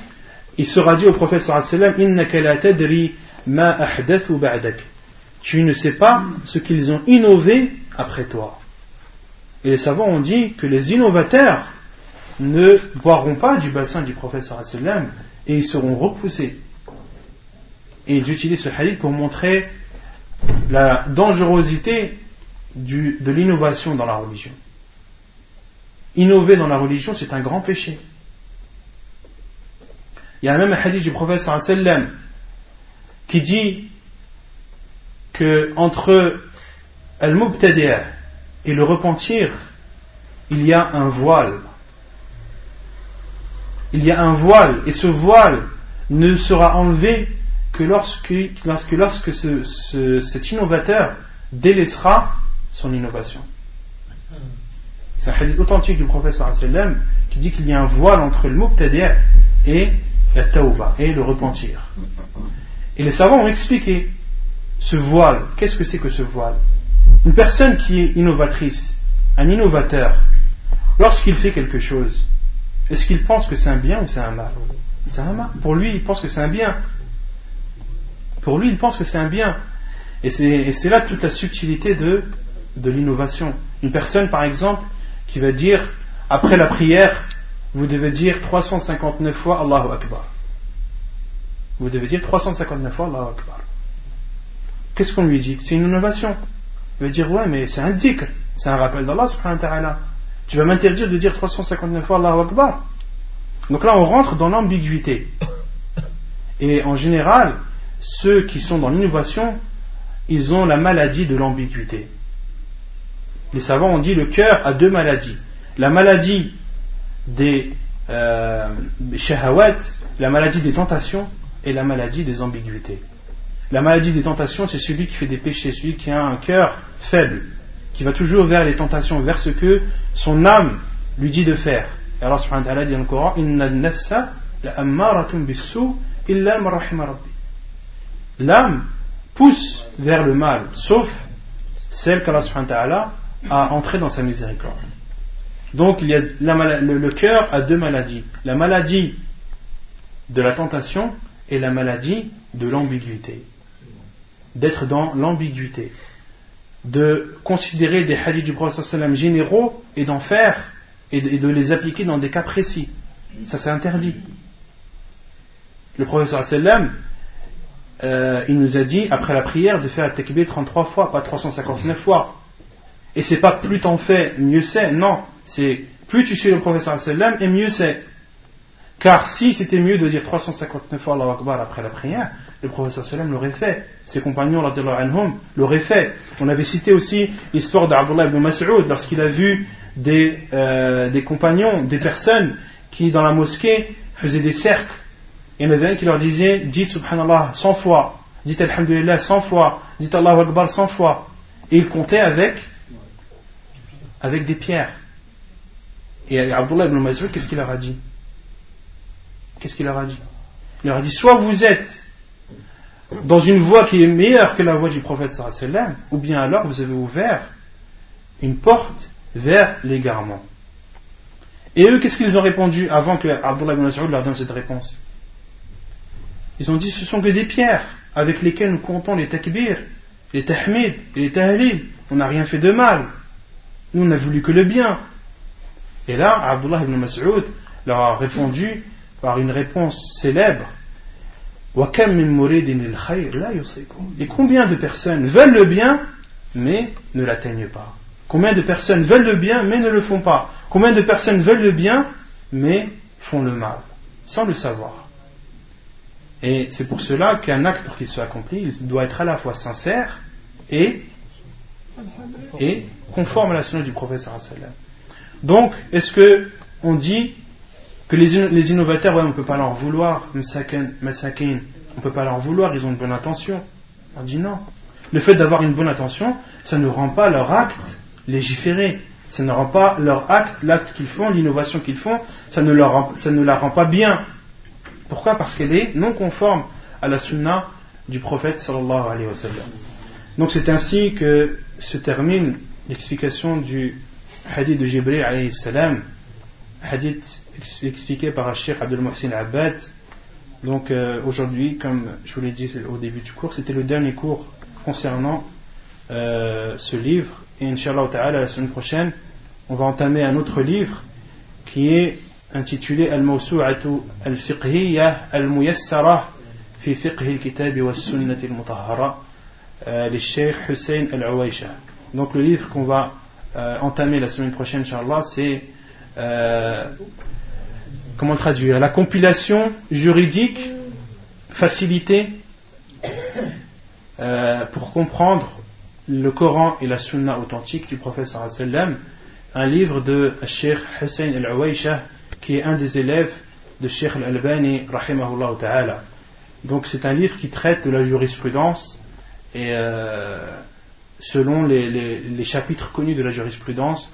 F: il sera dit au prophète sallam
A: tu ne sais pas ce qu'ils ont innové après toi. Et les savants ont dit que les innovateurs ne boiront pas du bassin du prophète sallam et ils seront repoussés. Et j'utilise ce hadith pour montrer la dangerosité de l'innovation dans la religion. Innover dans la religion, c'est un grand péché. Il y a même un hadith du prophète sallam qui dit que entre al-mubtadi' et le repentir, il y a un voile. Il y a un voile, et ce voile ne sera enlevé que lorsque, lorsque, cet innovateur délaissera son innovation. C'est un hadith authentique du professeur qui dit qu'il y a un voile entre le mubtadi' et la tawba, et le repentir. Et les savants ont expliqué ce voile. Qu'est-ce que c'est que ce voile? Une personne qui est innovatrice, un innovateur, lorsqu'il fait quelque chose, est-ce qu'il pense que c'est un bien ou c'est un mal? C'est un mal. Pour lui, il pense que c'est un bien. Pour lui, il pense que c'est un bien. Et c'est là toute la subtilité de, l'innovation. Une personne, par exemple, qui va dire, après la prière, vous devez dire 359 fois Allahu Akbar. Vous devez dire 359 fois Allahu Akbar. Qu'est-ce qu'on lui dit? C'est une innovation. Il va dire, ouais, mais c'est un dhikr, c'est un rappel d'Allah subhanahu wa ta'ala. Tu vas m'interdire de dire 359 fois Allahu Akbar. Donc là, on rentre dans l'ambiguïté. Et en général, ceux qui sont dans l'innovation, ils ont la maladie de l'ambiguïté. Les savants ont dit le cœur a deux maladies. La maladie des euh, la maladie des tentations et la maladie des ambiguïtés. La maladie des tentations, c'est celui qui fait des péchés, celui qui a un cœur faible, qui va toujours vers les tentations, vers ce que son âme lui dit de faire. Et Allah subhanahu wa ta'ala dit dans le Coran Inna nafsa illa L'âme pousse vers le mal, sauf celle qu'Allah subhanahu wa ta'ala a entrée dans sa miséricorde. Donc il y a le, le cœur a deux maladies. La maladie de la tentation et la maladie de l'ambiguïté. D'être dans l'ambiguïté. De considérer des hadiths du prophète généraux et d'en faire et de, les appliquer dans des cas précis. Ça c'est interdit. Le prophète euh, il nous a dit après la prière de faire la takbir 33 fois, pas 359 fois. Et c'est pas plus t'en fais, mieux c'est. Non, c'est plus tu suis le professeur sallam et mieux c'est. Car si c'était mieux de dire 359 fois Allahu Akbar après la prière, le professeur sallam l'aurait fait. Ses compagnons l'auraient fait. On avait cité aussi l'histoire d'Abdullah ibn Mas'ud lorsqu'il a vu des, euh, compagnons, des personnes qui dans la mosquée faisaient des cercles. Il y en avait qui leur disait dites subhanallah 100 fois, dites alhamdulillah 100 fois, dites Allahu Akbar 100 fois. Et il comptait avec avec des pierres. Et Abdullah ibn Mas'ud, qu'est-ce qu'il leur a dit? Qu'est-ce qu'il leur a dit Il leur a dit soit vous êtes dans une voie qui est meilleure que la voie du prophète sallam, ou bien alors vous avez ouvert une porte vers l'égarement. Et eux, qu'est-ce qu'ils ont répondu avant que Abdullah ibn Mas'ud leur donne cette réponse Ils ont dit ce sont que des pierres avec lesquelles nous comptons les takbir, les tahmid et les tahlil. On n'a rien fait de mal. Nous, on a voulu que le bien. Et là, Abdullah ibn Mas'ud leur a répondu par une réponse célèbre. Et combien de personnes veulent le bien, mais ne l'atteignent pas? Combien de personnes veulent le bien, mais ne le font pas? Combien de personnes veulent le bien, mais font le mal, sans le savoir. Et c'est pour cela qu'un acte, pour qu'il soit accompli, il doit être à la fois sincère et, et conforme à la sunna du prophète Donc, est-ce que on dit que les, innovateurs, on ne peut pas leur vouloir, on ne peut pas leur vouloir, ils ont une bonne intention. On dit non. Le fait d'avoir une bonne intention, ça ne rend pas leur acte légiféré. Ça ne rend pas leur acte, l'acte qu'ils font, l'innovation qu'ils font, ça ne, leur, ça ne la rend pas bien. Pourquoi? Parce qu'elle est non conforme à la sunna du prophète sallallahu alayhi wa. Donc c'est ainsi que se termine l'explication du hadith de Jibril alayhi salam hadith expliqué par Sheikh Abdul Mohsin Abbad. Donc euh, aujourd'hui, comme je vous l'ai dit au début du cours, c'était le dernier cours concernant euh, ce livre. Et Inch'Allah Ta'ala, la semaine prochaine, on va entamer un autre livre qui est intitulé Al-Mawsu'atu al-Fiqhiyya al-Muyassara fi Fiqh al-Kitab wa Sunnah al-Mutahhara euh, les Cheikh Hussein al-Awaisha. Donc le livre qu'on va entamer la semaine prochaine, Inch'Allah, c'est comment traduire? La compilation juridique facilitée euh, pour comprendre le Coran et la Sunna authentique du prophète sallam, un livre de Sheikh Hussein al-Awaisha qui est un des élèves de Sheikh al-Albani rahimahullah ta'ala. Donc c'est un livre qui traite de la jurisprudence et euh, selon les, chapitres connus de la jurisprudence,